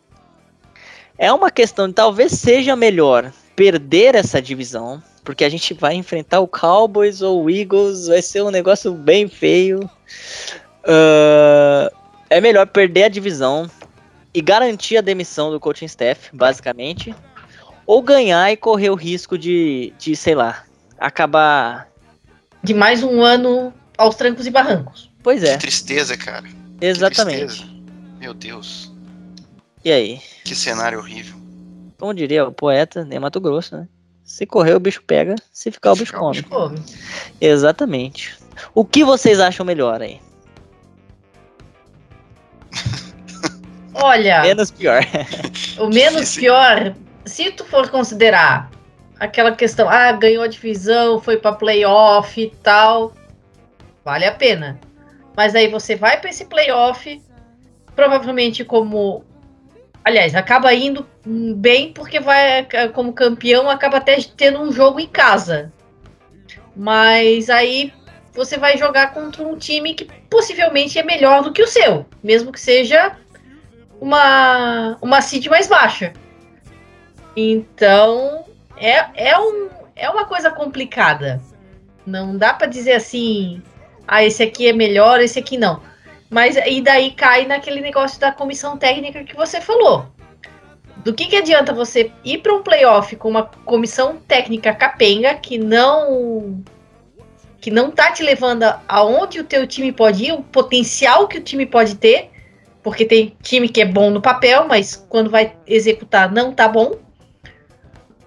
é uma questão de talvez seja melhor perder essa divisão, porque a gente vai enfrentar o Cowboys ou o Eagles, vai ser um negócio bem feio. Ah, é melhor perder a divisão e garantir a demissão do coaching staff, basicamente, ou ganhar e correr o risco de, de sei lá, acabar. De mais um ano aos trancos e barrancos. Pois é, Que tristeza, cara. Que exatamente. tristeza. Meu Deus. E aí? Que cenário horrível. Como diria o poeta, nem Mato Grosso, né? Se correr, o bicho pega, se ficar, o bicho Ficar, o come. bicho Pô, Exatamente. O que vocês acham melhor aí? olha, Menos pior. o menos pior, se tu for considerar aquela questão, ah, ganhou a divisão, foi pra playoff e tal, vale a pena. Mas aí você vai pra esse playoff, provavelmente como. Aliás, acaba indo bem porque vai como campeão, acaba até tendo um jogo em casa. Mas aí você vai jogar contra um time que possivelmente é melhor do que o seu, mesmo que seja uma, uma seed mais baixa. Então, é, é, um, é uma coisa complicada. Não dá pra dizer assim, ah, esse aqui é melhor, esse aqui não. Mas e daí cai naquele negócio da comissão técnica que você falou. Do que, que adianta você ir para um playoff com uma comissão técnica capenga que não que não tá te levando aonde o teu time pode ir, o potencial que o time pode ter, porque tem time que é bom no papel, mas quando vai executar não tá bom.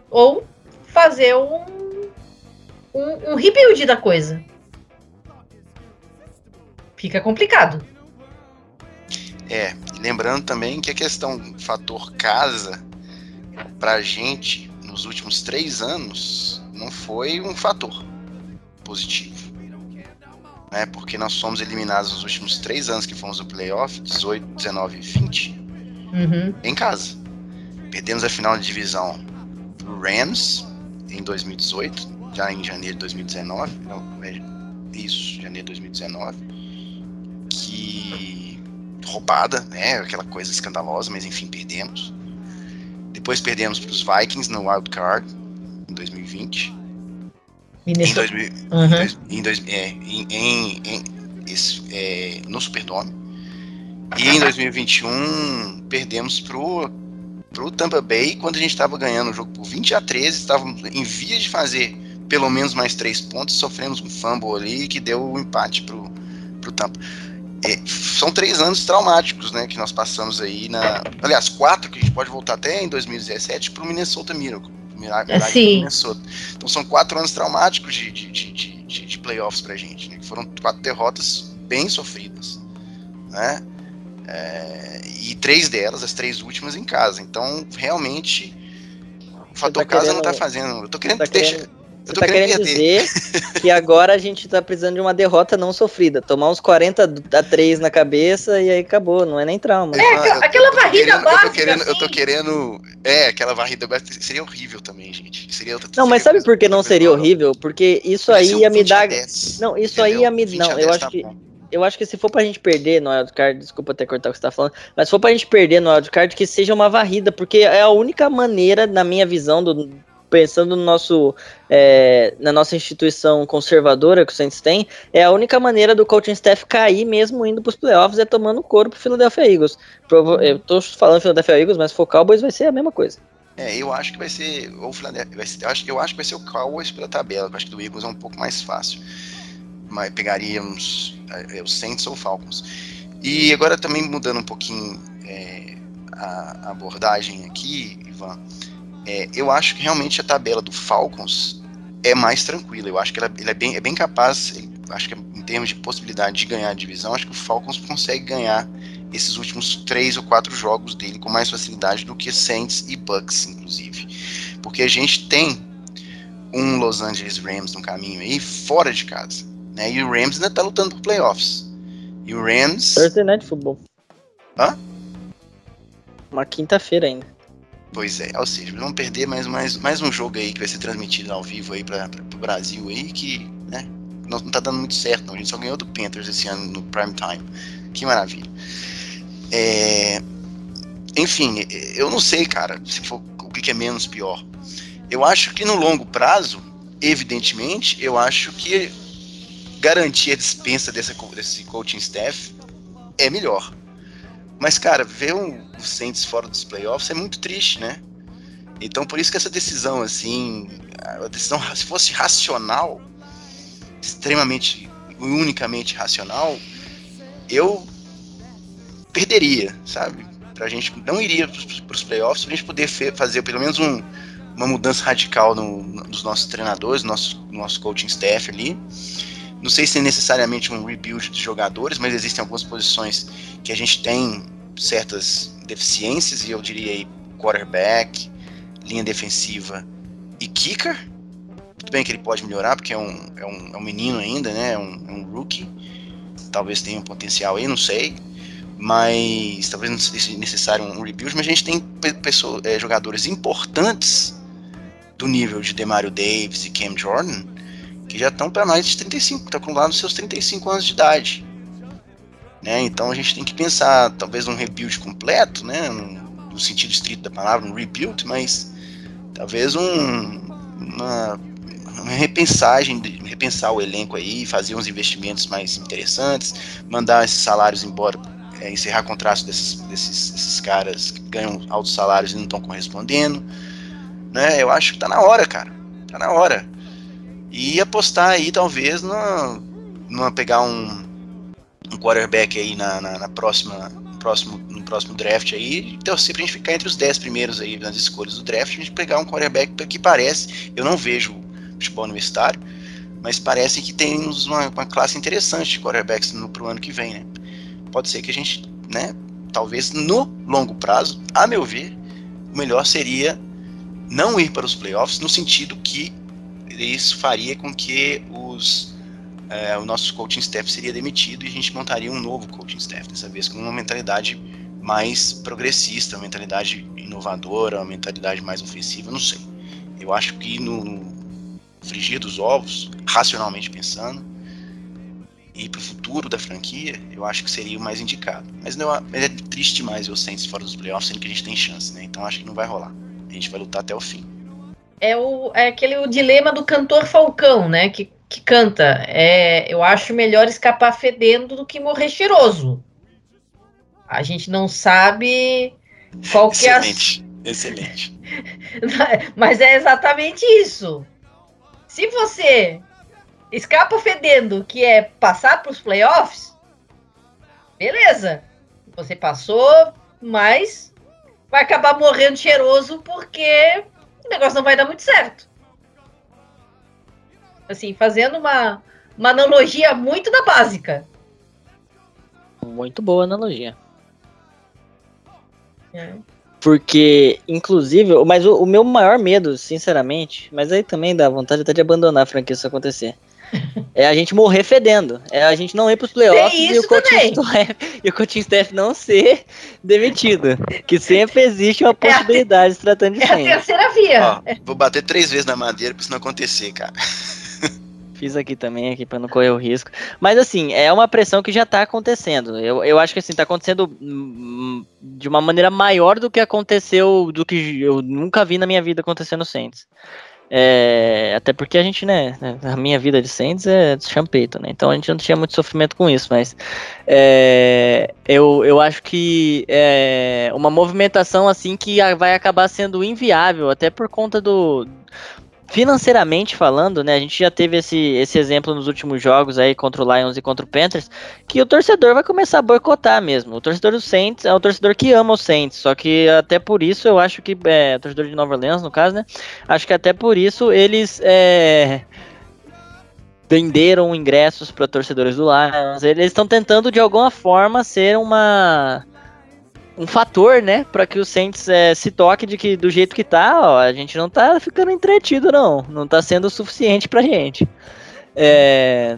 Ou fazer um, um, um rebuild da coisa. Fica complicado. É, lembrando também que a questão fator casa pra gente nos últimos três anos não foi um fator positivo. Né? Porque nós fomos eliminados nos últimos três anos que fomos no playoff, 18, 19 e 20, uhum. em casa. Perdemos a final de divisão Rams em 2018, já em janeiro de 2019. Não, é isso, janeiro de 2019. Que roubada, né? Aquela coisa escandalosa, mas enfim, perdemos. Depois perdemos para os Vikings no Wild Card em 2020. Minnesota. Em, 2000, uhum. em, dois, é, em, em, em esse, é, no Superdome. E em 2021 perdemos pro, pro Tampa Bay quando a gente estava ganhando o jogo por 20 a 13, estávamos em via de fazer pelo menos mais três pontos, sofremos um fumble ali que deu o um empate pro, pro Tampa. É, são três anos traumáticos, né, que nós passamos aí na, aliás, quatro que a gente pode voltar até em 2017 pro Minnesota Miracle. Sim. Minnesota. Então são quatro anos traumáticos de, de, de, de, de playoffs pra gente, né? Foram quatro derrotas bem sofridas, né? É, e três delas, as três últimas em casa. Então, realmente, o fator tá casa querendo, não tá fazendo. Eu tô querendo tá deixar. Querendo, você tá querendo dizer que agora a gente tá precisando de uma derrota não sofrida. Tomar uns 40 a 3 na cabeça e aí acabou, não é nem trauma. É, aquela, varrida querendo, básica. Eu tô, querendo, assim. eu tô querendo. É, aquela varrida básica seria horrível também, gente. Seria, não, seria mas sabe por que não seria horrível? Porque isso aí ia me dar. Não, isso aí ia me. Não, eu acho tá que. Bom eu acho que se for pra gente perder no wildcard, desculpa até cortar o que você tá falando, mas se for pra gente perder no wildcard, que seja uma varrida, porque é a única maneira, na minha visão, do, pensando no nosso, é, na nossa instituição conservadora que o Saints tem, é a única maneira do coaching staff cair mesmo indo para os playoffs é tomando couro pro Philadelphia Eagles. Provo eu tô falando Philadelphia Eagles, mas se for Cowboys vai ser a mesma coisa. É, eu acho que vai ser ou vai ser, eu, acho, eu acho que vai ser o Cowboys pela tabela, eu acho que do Eagles é um pouco mais fácil. Mas pegaríamos é, os Saints ou Falcons. E agora também mudando um pouquinho é, a, abordagem aqui, Ivan, é, eu acho que realmente a tabela do Falcons é mais tranquila. Eu acho que ela, ele é, bem, é bem capaz, acho que em termos de possibilidade de ganhar a divisão, acho que o Falcons consegue ganhar esses últimos três ou quatro jogos dele com mais facilidade do que Saints e Bucks, inclusive. Porque a gente tem um Los Angeles Rams no caminho aí, fora de casa. Né? E o Rams ainda tá lutando por playoffs. E o Rams. Thursday Night Football. Hã? Uma quinta-feira ainda. Pois é, ou seja, vamos perder mais, mais, mais um jogo aí que vai ser transmitido ao vivo aí para o Brasil aí, que né, não, não tá dando muito certo, não. A gente só ganhou do Panthers esse ano no prime time. Que maravilha. É, enfim, eu não sei, cara, se for o que é menos pior. Eu acho que no longo prazo, evidentemente, eu acho que garantir a dispensa desse, desse coaching staff é melhor. Mas, cara, ver um, o Saints fora dos playoffs é muito triste, né? Então, por isso que essa decisão, assim, a decisão, se fosse racional, extremamente, unicamente racional, eu perderia, sabe? Pra gente não iria para os playoffs, pra gente poder fazer pelo menos um, uma mudança radical no, nos nossos treinadores, no nosso, no nosso coaching staff ali. Não sei se é necessariamente um rebuild de jogadores, mas existem algumas posições que a gente tem certas deficiências, e eu diria aí quarterback, linha defensiva e kicker. Tudo bem que ele pode melhorar, porque é um, é um, é um menino ainda, né? É um, é um rookie. Talvez tenha um potencial aí, não sei. Mas talvez não seja necessário um rebuild, mas a gente tem é, jogadores importantes do nível de Demario Davis e Cam Jordan que já estão para mais de 35, estão com lá nos seus 35 anos de idade. Né? Então a gente tem que pensar, talvez, num rebuild completo, né? no, no sentido estrito da palavra, um rebuild, mas talvez um, uma, uma repensagem, repensar o elenco aí, fazer uns investimentos mais interessantes, mandar esses salários embora, é, encerrar contratos desses, desses, desses caras que ganham altos salários e não estão correspondendo. Né? Eu acho que tá na hora, cara. Tá na hora. E apostar aí, talvez, numa, pegar um, um quarterback aí na, na, na próxima próximo, no próximo draft aí, torcer pra gente ficar entre os 10 primeiros aí nas escolhas do draft, a gente pegar um quarterback que parece, eu não vejo futebol universitário, mas parece que tem uma, uma classe interessante de quarterbacks no, pro ano que vem, né? Pode ser que a gente, né, talvez no longo prazo, a meu ver, o melhor seria não ir para os playoffs, no sentido que isso faria com que os é, o nosso coaching staff seria demitido e a gente montaria um novo coaching staff, dessa vez com uma mentalidade mais progressista, uma mentalidade inovadora, uma mentalidade mais ofensiva, não sei. Eu acho que no frigir dos ovos, racionalmente pensando, e para o futuro da franquia, eu acho que seria o mais indicado. Mas não mas é triste demais o Saints fora dos playoffs, sendo que a gente tem chance, né? Então acho que não vai rolar. A gente vai lutar até o fim. É, o, é aquele o dilema do cantor Falcão, né? Que que canta. É, eu acho melhor escapar fedendo do que morrer cheiroso. A gente não sabe qual que é Excelente, a... excelente. Mas é exatamente isso. Se você escapa fedendo, que é passar para os playoffs, beleza. Você passou, mas vai acabar morrendo cheiroso porque o negócio não vai dar muito certo. Assim, fazendo uma, uma analogia muito da básica. Muito boa analogia. É. Porque, inclusive, mas o, o, meu maior medo, sinceramente, mas aí também dá vontade até de abandonar a franquia se isso acontecer. é a gente morrer fedendo. É a gente não ir pros playoffs e o, coaching staff, e o coaching staff não ser demitido. Que sempre existe uma possibilidade é a, tratando de É a terceira via. Ó, vou bater três vezes na madeira pra isso não acontecer, cara. Fiz aqui também, aqui para não correr o risco. Mas assim, é uma pressão que já está acontecendo. Eu, eu acho que assim, tá acontecendo hum, de uma maneira maior do que aconteceu, do que eu nunca vi na minha vida acontecer no Saints. É, até porque a gente, né, a minha vida de Saints é champeito, né? Então a gente não tinha muito sofrimento com isso, mas é, eu, eu acho que é uma movimentação assim que vai acabar sendo inviável, até por conta do financeiramente falando, né, a gente já teve esse, esse exemplo nos últimos jogos aí contra o Lions e contra o Panthers, que o torcedor vai começar a boicotar mesmo. O torcedor do Saints é o torcedor que ama o Saints, só que até por isso eu acho que, é, torcedor de Nova Orleans no caso, né, acho que até por isso eles é, venderam ingressos para torcedores do Lions, eles estão tentando de alguma forma ser uma um fator, né, para que o Saints é, se toque de que do jeito que tá, ó, a gente não tá ficando entretido não, não tá sendo o suficiente pra gente. É...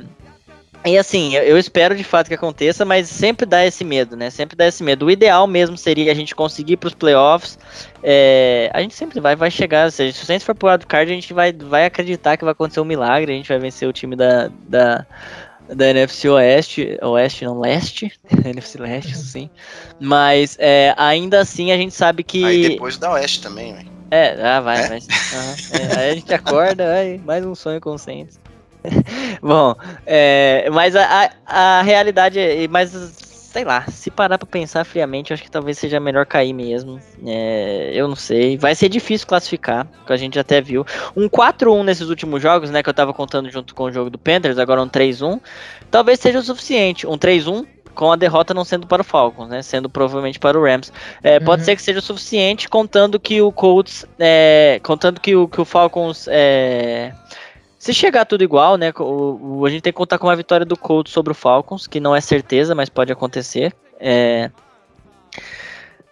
E assim, eu, eu, espero de fato que aconteça, mas sempre dá esse medo, né? Sempre dá esse medo. O ideal mesmo seria a gente conseguir para os playoffs. É, a gente sempre vai, vai chegar. Se, se o Saints for pro card, a gente vai, vai acreditar que vai acontecer um milagre. A gente vai vencer o time da, da, da NFC Oeste, Oeste não, Leste, NFC Leste, sim. Mas é, ainda assim a gente sabe que. Aí depois da Oeste também, velho. É, ah, vai, é? vai. Uhum. É, aí a gente acorda, vai, mais um sonho Saints. Bom, é, mas a, a, a realidade é. Mas sei lá, se parar pra pensar friamente, acho que talvez seja melhor cair mesmo. É, eu não sei. Vai ser difícil classificar, que a gente até viu. Um 4-1 nesses últimos jogos, né, que eu tava contando junto com o jogo do Panthers, agora um 3-1. Talvez seja o suficiente. Um 3-1 com a derrota não sendo para o Falcons, né? Sendo provavelmente para o Rams. É, uhum. Pode ser que seja o suficiente, contando que o Colts, é, contando que o, que o Falcons é, se chegar tudo igual, né? O, o, a gente tem que contar com uma vitória do Colts sobre o Falcons, que não é certeza, mas pode acontecer. É,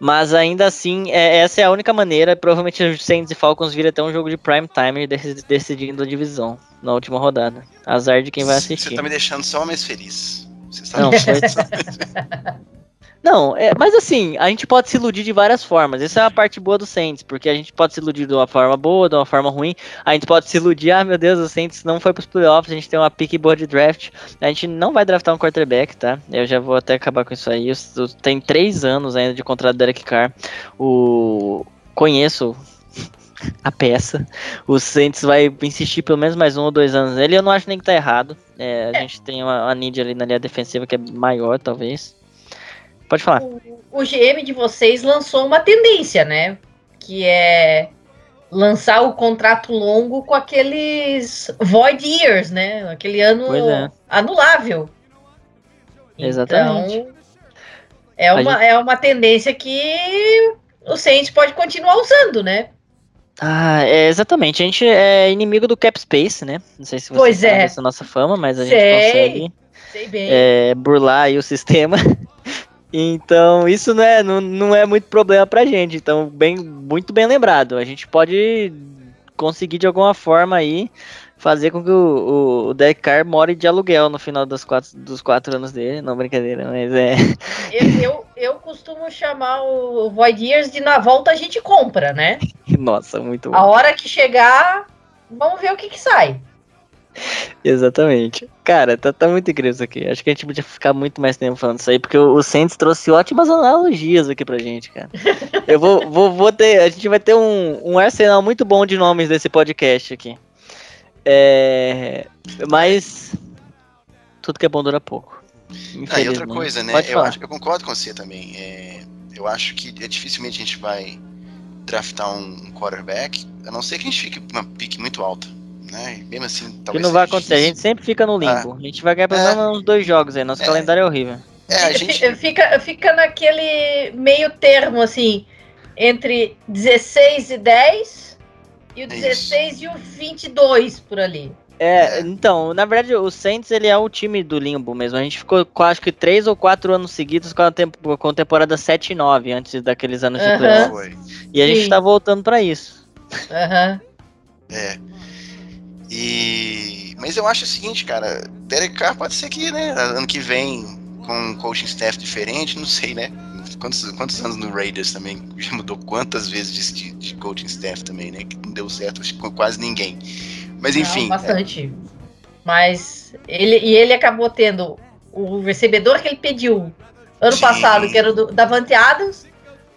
mas ainda assim, é, essa é a única maneira. Provavelmente os Saints e Falcons viram até um jogo de prime time decidindo a divisão na última rodada. Azar de quem vai assistir. Você tá me deixando só mais feliz. Você tá não, foi... Não, é, mas assim, a gente pode se iludir de várias formas. Essa é a parte boa do Saints, porque a gente pode se iludir de uma forma boa, de uma forma ruim. A gente pode se iludir, ah, meu Deus, o Saints não foi pros playoffs, a gente tem uma pick boa de draft. A gente não vai draftar um quarterback, tá? Eu já vou até acabar com isso aí. Tem três anos ainda de contrato do Derek Carr. O... Conheço a peça. O Saints vai insistir pelo menos mais um ou dois anos nele. Eu não acho nem que tá errado. É, a gente tem uma, uma need ali na linha defensiva que é maior, talvez. Pode falar. O, o GM de vocês lançou uma tendência, né? Que é lançar o contrato longo com aqueles void years, né? Aquele ano é. anulável. Exatamente. Então, é uma, é uma tendência que o Saints pode continuar usando, né? Ah, é, exatamente. A gente é inimigo do cap space, né? Não sei se você sabe é. essa nossa fama, mas a gente Sei. consegue Sei é, burlar o sistema. Então, isso não é, não, não é muito problema pra gente. Então, bem, muito bem lembrado. A gente pode conseguir de alguma forma aí fazer com que o, o, o Derek Carr more de aluguel no final dos quatro, dos quatro anos dele. Não, brincadeira, mas é. Eu, eu, eu costumo chamar o Void Years de na volta a gente compra, né? Nossa, muito A bom. hora que chegar, vamos ver o que, que sai. Exatamente. Cara, tá, tá muito incrível isso aqui. Acho que a gente podia ficar muito mais tempo falando isso aí, porque o, o Saints trouxe ótimas analogias aqui pra gente, cara. Eu vou, vou, vou ter. A gente vai ter um, um arsenal muito bom de nomes desse podcast aqui. É, mas. Tudo que é bom dura pouco. Ah, e outra coisa, né? Eu, acho, eu concordo com você também. É, eu acho que é, dificilmente a gente vai draftar um, um quarterback, a não ser que a gente fique com uma pique muito alta. Né? E mesmo assim, Que talvez. não vai acontecer. A difícil. gente sempre fica no limbo. A gente vai ganhar pelo É. menos uns dois jogos aí. Nosso É. calendário é horrível. É, a Fica- gente. fica, fica naquele meio termo, assim, entre 16 e 10 e o isso. 16 e o 22 por ali. É, É. então, na verdade, o Saints ele é o time do limbo mesmo. A gente ficou com acho que três ou quatro anos seguidos com a, tempo, com a temporada 7 e 9, antes daqueles anos de playoff. E a gente Sim. tá voltando pra isso. Aham. É. E. Mas eu acho o seguinte, cara, Derek Carr pode ser que, né, ano que vem, com um coaching staff diferente, não sei, né? Quantos, quantos anos no Raiders também? Já mudou quantas vezes de, de coaching staff também, né? Que não deu certo, com quase ninguém. Mas enfim. Não, bastante. Mas ele e ele acabou tendo o recebedor que ele pediu ano Sim. passado, que era o do Davante Adams,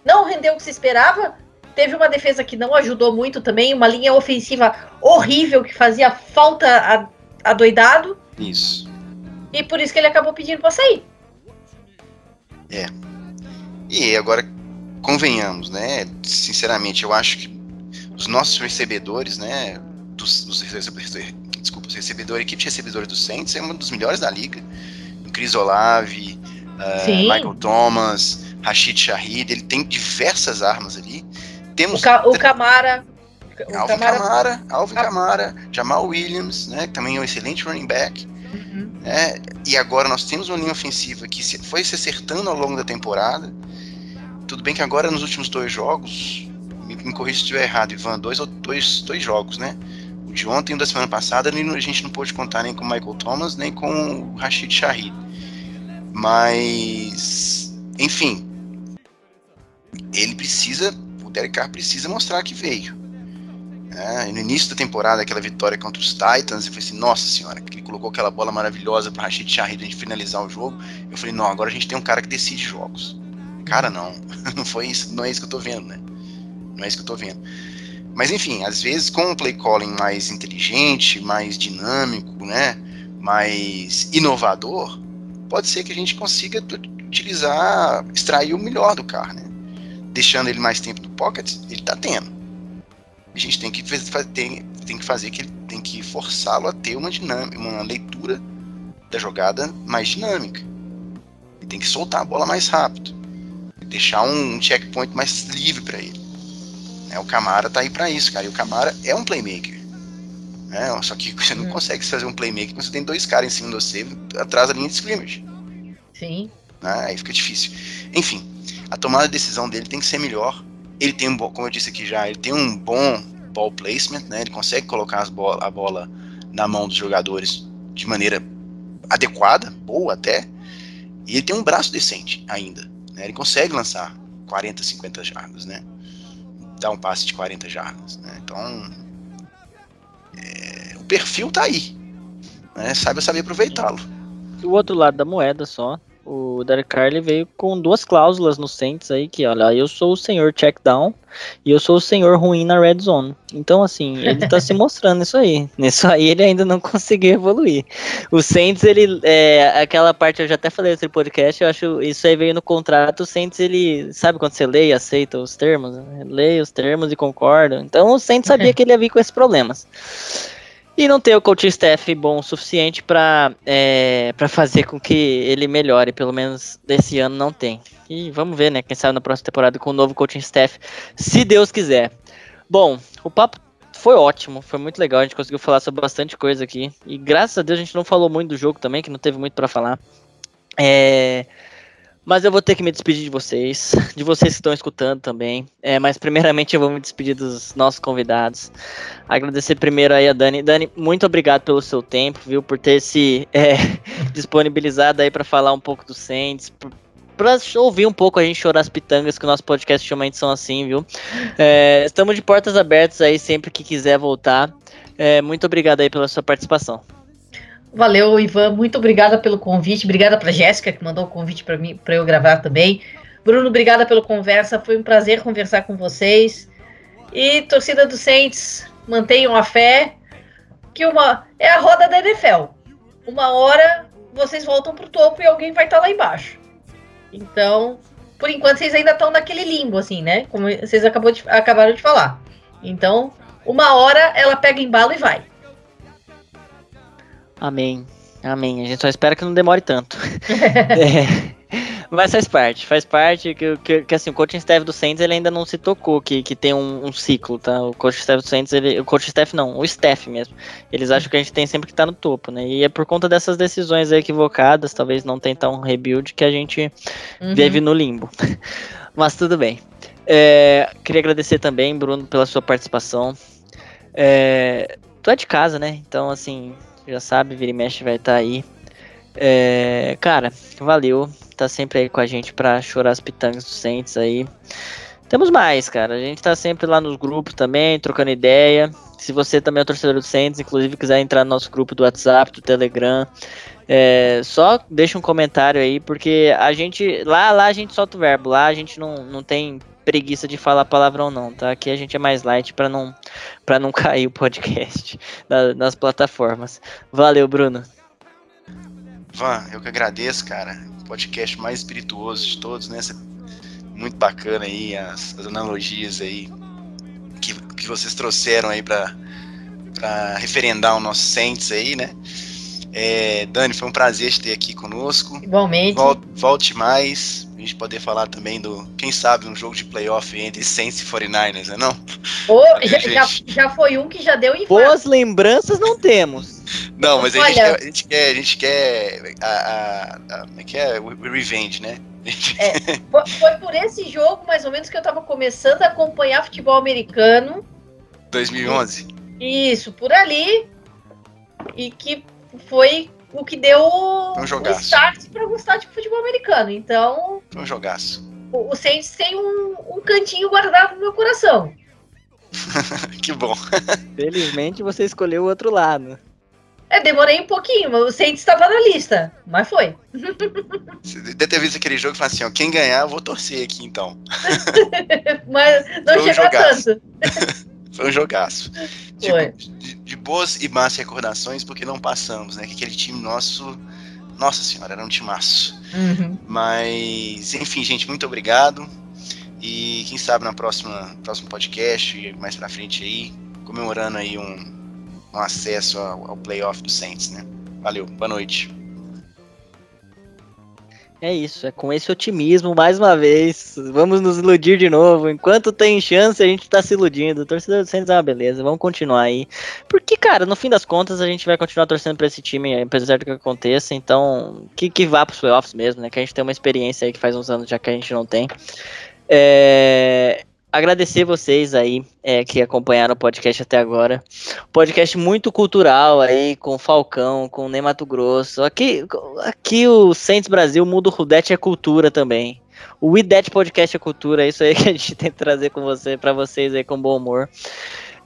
não rendeu o que se esperava. Teve uma defesa que não ajudou muito também, uma linha ofensiva horrível que fazia falta a, a doidado, é, Isso. e por isso que ele acabou pedindo pra sair. E agora, convenhamos, né? Sinceramente, eu acho que os nossos recebedores, né? Dos, dos recebedores, desculpa, os recebedores, a equipe de recebedores do Saints é um dos melhores da liga. O Chris Olave, Sim. Michael Thomas, Rashid Shahid, ele tem diversas armas ali. O, Temos Ca, o Camara. O Alvin Camara. Kamara, Alvin Ah. Kamara, Jamal Williams, né? Que também é um excelente running back. Uhum. né? E agora nós temos uma linha ofensiva que se- foi se acertando ao longo da temporada. Tudo bem que agora nos últimos dois jogos, me, me corrija se estiver errado, Ivan, dois, ou- dois, dois jogos, né? O de ontem e o da semana passada, a gente não pôde contar nem com o Michael Thomas, nem com o Rashid Shahid. Mas, enfim, ele precisa, o Derek precisa mostrar que veio. E no início da temporada, aquela vitória contra os Titans, eu falei assim, nossa senhora, que ele colocou aquela bola maravilhosa para Rashid Shahid a gente finalizar o jogo. Eu falei, não, agora a gente tem um cara que decide jogos. Cara, não, não foi isso, não é isso que eu tô vendo, né? Não é isso que eu tô vendo. Mas enfim, às vezes com um play calling mais inteligente, mais dinâmico, né? Mais inovador, pode ser que a gente consiga utilizar, extrair o melhor do carro, né? Deixando ele mais tempo no pocket, ele tá tendo. A gente tem que, tem, tem que fazer que ele tem que forçá-lo a ter uma dinâmica, uma leitura da jogada mais dinâmica. Ele tem que soltar a bola mais rápido. Deixar um checkpoint mais livre para ele. Né, o Camara tá aí para isso, cara. E o Camara é um playmaker. Né? Só que você não Hum. consegue fazer um playmaker quando você tem dois caras em cima de você atrás da linha de scrimmage. Sim. né? Aí fica difícil. Enfim, a tomada de decisão dele tem que ser melhor. Ele tem um bom, como eu disse aqui já, ele tem um bom ball placement, né? Ele consegue colocar a bola na mão dos jogadores de maneira adequada, boa até. E ele tem um braço decente ainda. Né? Ele consegue lançar 40, 50 jardas, né? Dar um passe de 40 jardas. Né? Então, é, o perfil tá aí. Né? Saiba saber aproveitá-lo. E o outro lado da moeda só, O Derek Carr ele veio com duas cláusulas no Saints aí, que olha, eu sou o senhor check down e eu sou o senhor ruim na red zone. Então, assim, ele tá se mostrando nisso aí. Nisso aí ele ainda não conseguiu evoluir. O Saints, ele, é, aquela parte, eu já até falei nesse podcast, eu acho, isso aí veio no contrato, o Saints, ele, sabe quando você lê e aceita os termos? Lê os termos e concorda. Então, o Saints sabia que ele ia vir com esses problemas. E não ter o coaching staff bom o suficiente para é, pra fazer com que ele melhore, pelo menos desse ano não tem. E vamos ver, né? Quem sabe na próxima temporada com o novo coaching staff, se Deus quiser. Bom, o papo foi ótimo, foi muito legal, a gente conseguiu falar sobre bastante coisa aqui. E graças a Deus a gente não falou muito do jogo também, que não teve muito para falar. É, mas eu vou ter que me despedir de vocês, de vocês que estão escutando também. É, mas primeiramente eu vou me despedir dos nossos convidados. Agradecer primeiro aí a Dani. Dani, muito obrigado pelo seu tempo, viu? Por ter se é, disponibilizado aí para falar um pouco do Saints, para ouvir um pouco a gente chorar as pitangas, que o nosso podcast realmente são assim, viu? É, estamos de portas abertas aí sempre que quiser voltar. É, muito obrigado aí pela sua participação. Valeu, Ivan. Muito obrigada pelo convite. Obrigada para Jéssica que mandou o convite para mim para eu gravar também. Bruno, obrigada pela conversa. Foi um prazer conversar com vocês. E torcida do Saints, mantenham a fé que uma é a roda da NFL. Uma hora vocês voltam pro topo e alguém vai estar tá lá embaixo. Então, por enquanto vocês ainda estão naquele limbo assim, né? Como vocês de, acabaram de falar. Então, uma hora ela pega embalo e vai. Amém. Amém. A gente só espera que não demore tanto. é. Mas faz parte, faz parte que, que, que, assim, o coaching staff do Saints ele ainda não se tocou que, que tem um, um ciclo, tá? O coaching staff do Saints, ele, o coaching staff não, o staff mesmo. Eles acham que a gente tem sempre que estar tá no topo, né? E é por conta dessas decisões equivocadas, talvez não tentar um rebuild, que a gente uhum. vive no limbo. Mas tudo bem. É, queria agradecer também, Bruno, pela sua participação. É, tu é de casa, né? Então, assim, já sabe, vira e mexe vai estar tá aí. É, cara, valeu. Tá sempre aí com a gente pra chorar as pitangas dos Saints aí. Temos mais, cara. A gente tá sempre lá nos grupos também, trocando ideia. Se você também é torcedor do Saints, inclusive quiser entrar no nosso grupo do WhatsApp, do Telegram, é, só deixa um comentário aí, porque a gente. Lá, lá a gente solta o verbo, lá a gente não, não tem preguiça de falar palavrão não, tá? Aqui a gente é mais light para não para não cair o podcast na, nas plataformas. Valeu, Bruno. Van, eu que agradeço, cara. O podcast mais espirituoso de todos, né? Muito bacana aí as, as analogias aí que, que vocês trouxeram aí para para referendar o nosso Saints aí, né? É, Dani, foi um prazer te ter aqui conosco. Igualmente. Volte, volte mais gente poder falar também do, quem sabe, um jogo de playoff entre Saints e 49ers, né não? Oh, já, já, já, foi um que já deu infarto. Boas lembranças não temos. Não, mas a gente, quer, a gente quer, a gente quer a, a, a, como é que é? O revenge, né? É, foi, foi por esse jogo, mais ou menos, que eu tava começando a acompanhar futebol americano. 2011? Isso, por ali. E que foi o que deu um o start para gostar de futebol americano. Então. Foi um jogaço. O, o Saints tem um, um cantinho guardado no meu coração. que bom. Felizmente você escolheu o outro lado. É, demorei um pouquinho, mas o Saints estava na lista, mas foi. Você deve ter visto aquele jogo e falar assim, ó, quem ganhar, eu vou torcer aqui então. mas não foi chegou um tanto. foi um jogaço. Foi. De, de, de, boas e más recordações, porque não passamos, né? Que aquele time nosso, nossa senhora, era um timaço. Uhum. Mas, enfim, gente, muito obrigado. E quem sabe na próxima próximo podcast e mais pra frente aí, comemorando aí um, um acesso ao, ao playoff do Saints, né? Valeu, boa noite. É isso, é com esse otimismo, mais uma vez. Vamos nos iludir de novo. Enquanto tem chance, a gente tá se iludindo. Torcedor do Santos é uma beleza, vamos continuar aí. Porque, cara, no fim das contas, a gente vai continuar torcendo pra esse time, apesar do que aconteça. Então, que, que vá pros playoffs mesmo, né? Que a gente tem uma experiência aí que faz uns anos já que a gente não tem. É, agradecer vocês aí é, que acompanharam o podcast até agora. Podcast muito cultural aí, com Falcão, com Ney Mato Grosso. Aqui, aqui o Saints Brasil, o Mundo Rudete é cultura também. O IDET Podcast é cultura, é isso aí que a gente tem que trazer com você, para vocês aí com bom humor.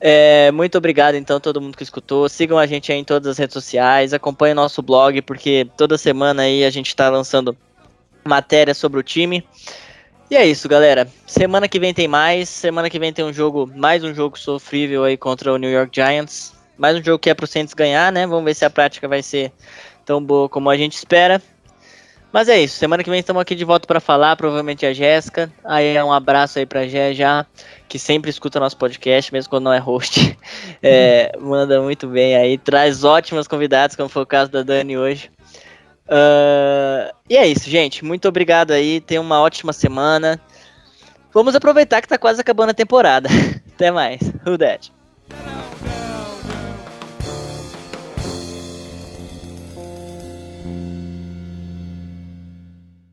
É, muito obrigado, então, todo mundo que escutou. Sigam a gente aí em todas as redes sociais, acompanhem nosso blog, porque toda semana aí a gente está lançando matéria sobre o time. E é isso, galera. Semana que vem tem mais. Semana que vem tem um jogo, mais um jogo sofrível aí contra o New York Giants. Mais um jogo que é pro Saints ganhar, né? Vamos ver se a prática vai ser tão boa como a gente espera. Mas é isso. Semana que vem estamos aqui de volta para falar, provavelmente a Jéssica. Aí é um abraço aí pra Jé já, que sempre escuta nosso podcast, mesmo quando não é host. É, manda muito bem aí, traz ótimos convidados, como foi o caso da Dani hoje. Uh, e é isso, gente. Muito obrigado aí. Tenha uma ótima semana. Vamos aproveitar que tá quase acabando a temporada. Até mais. Who that?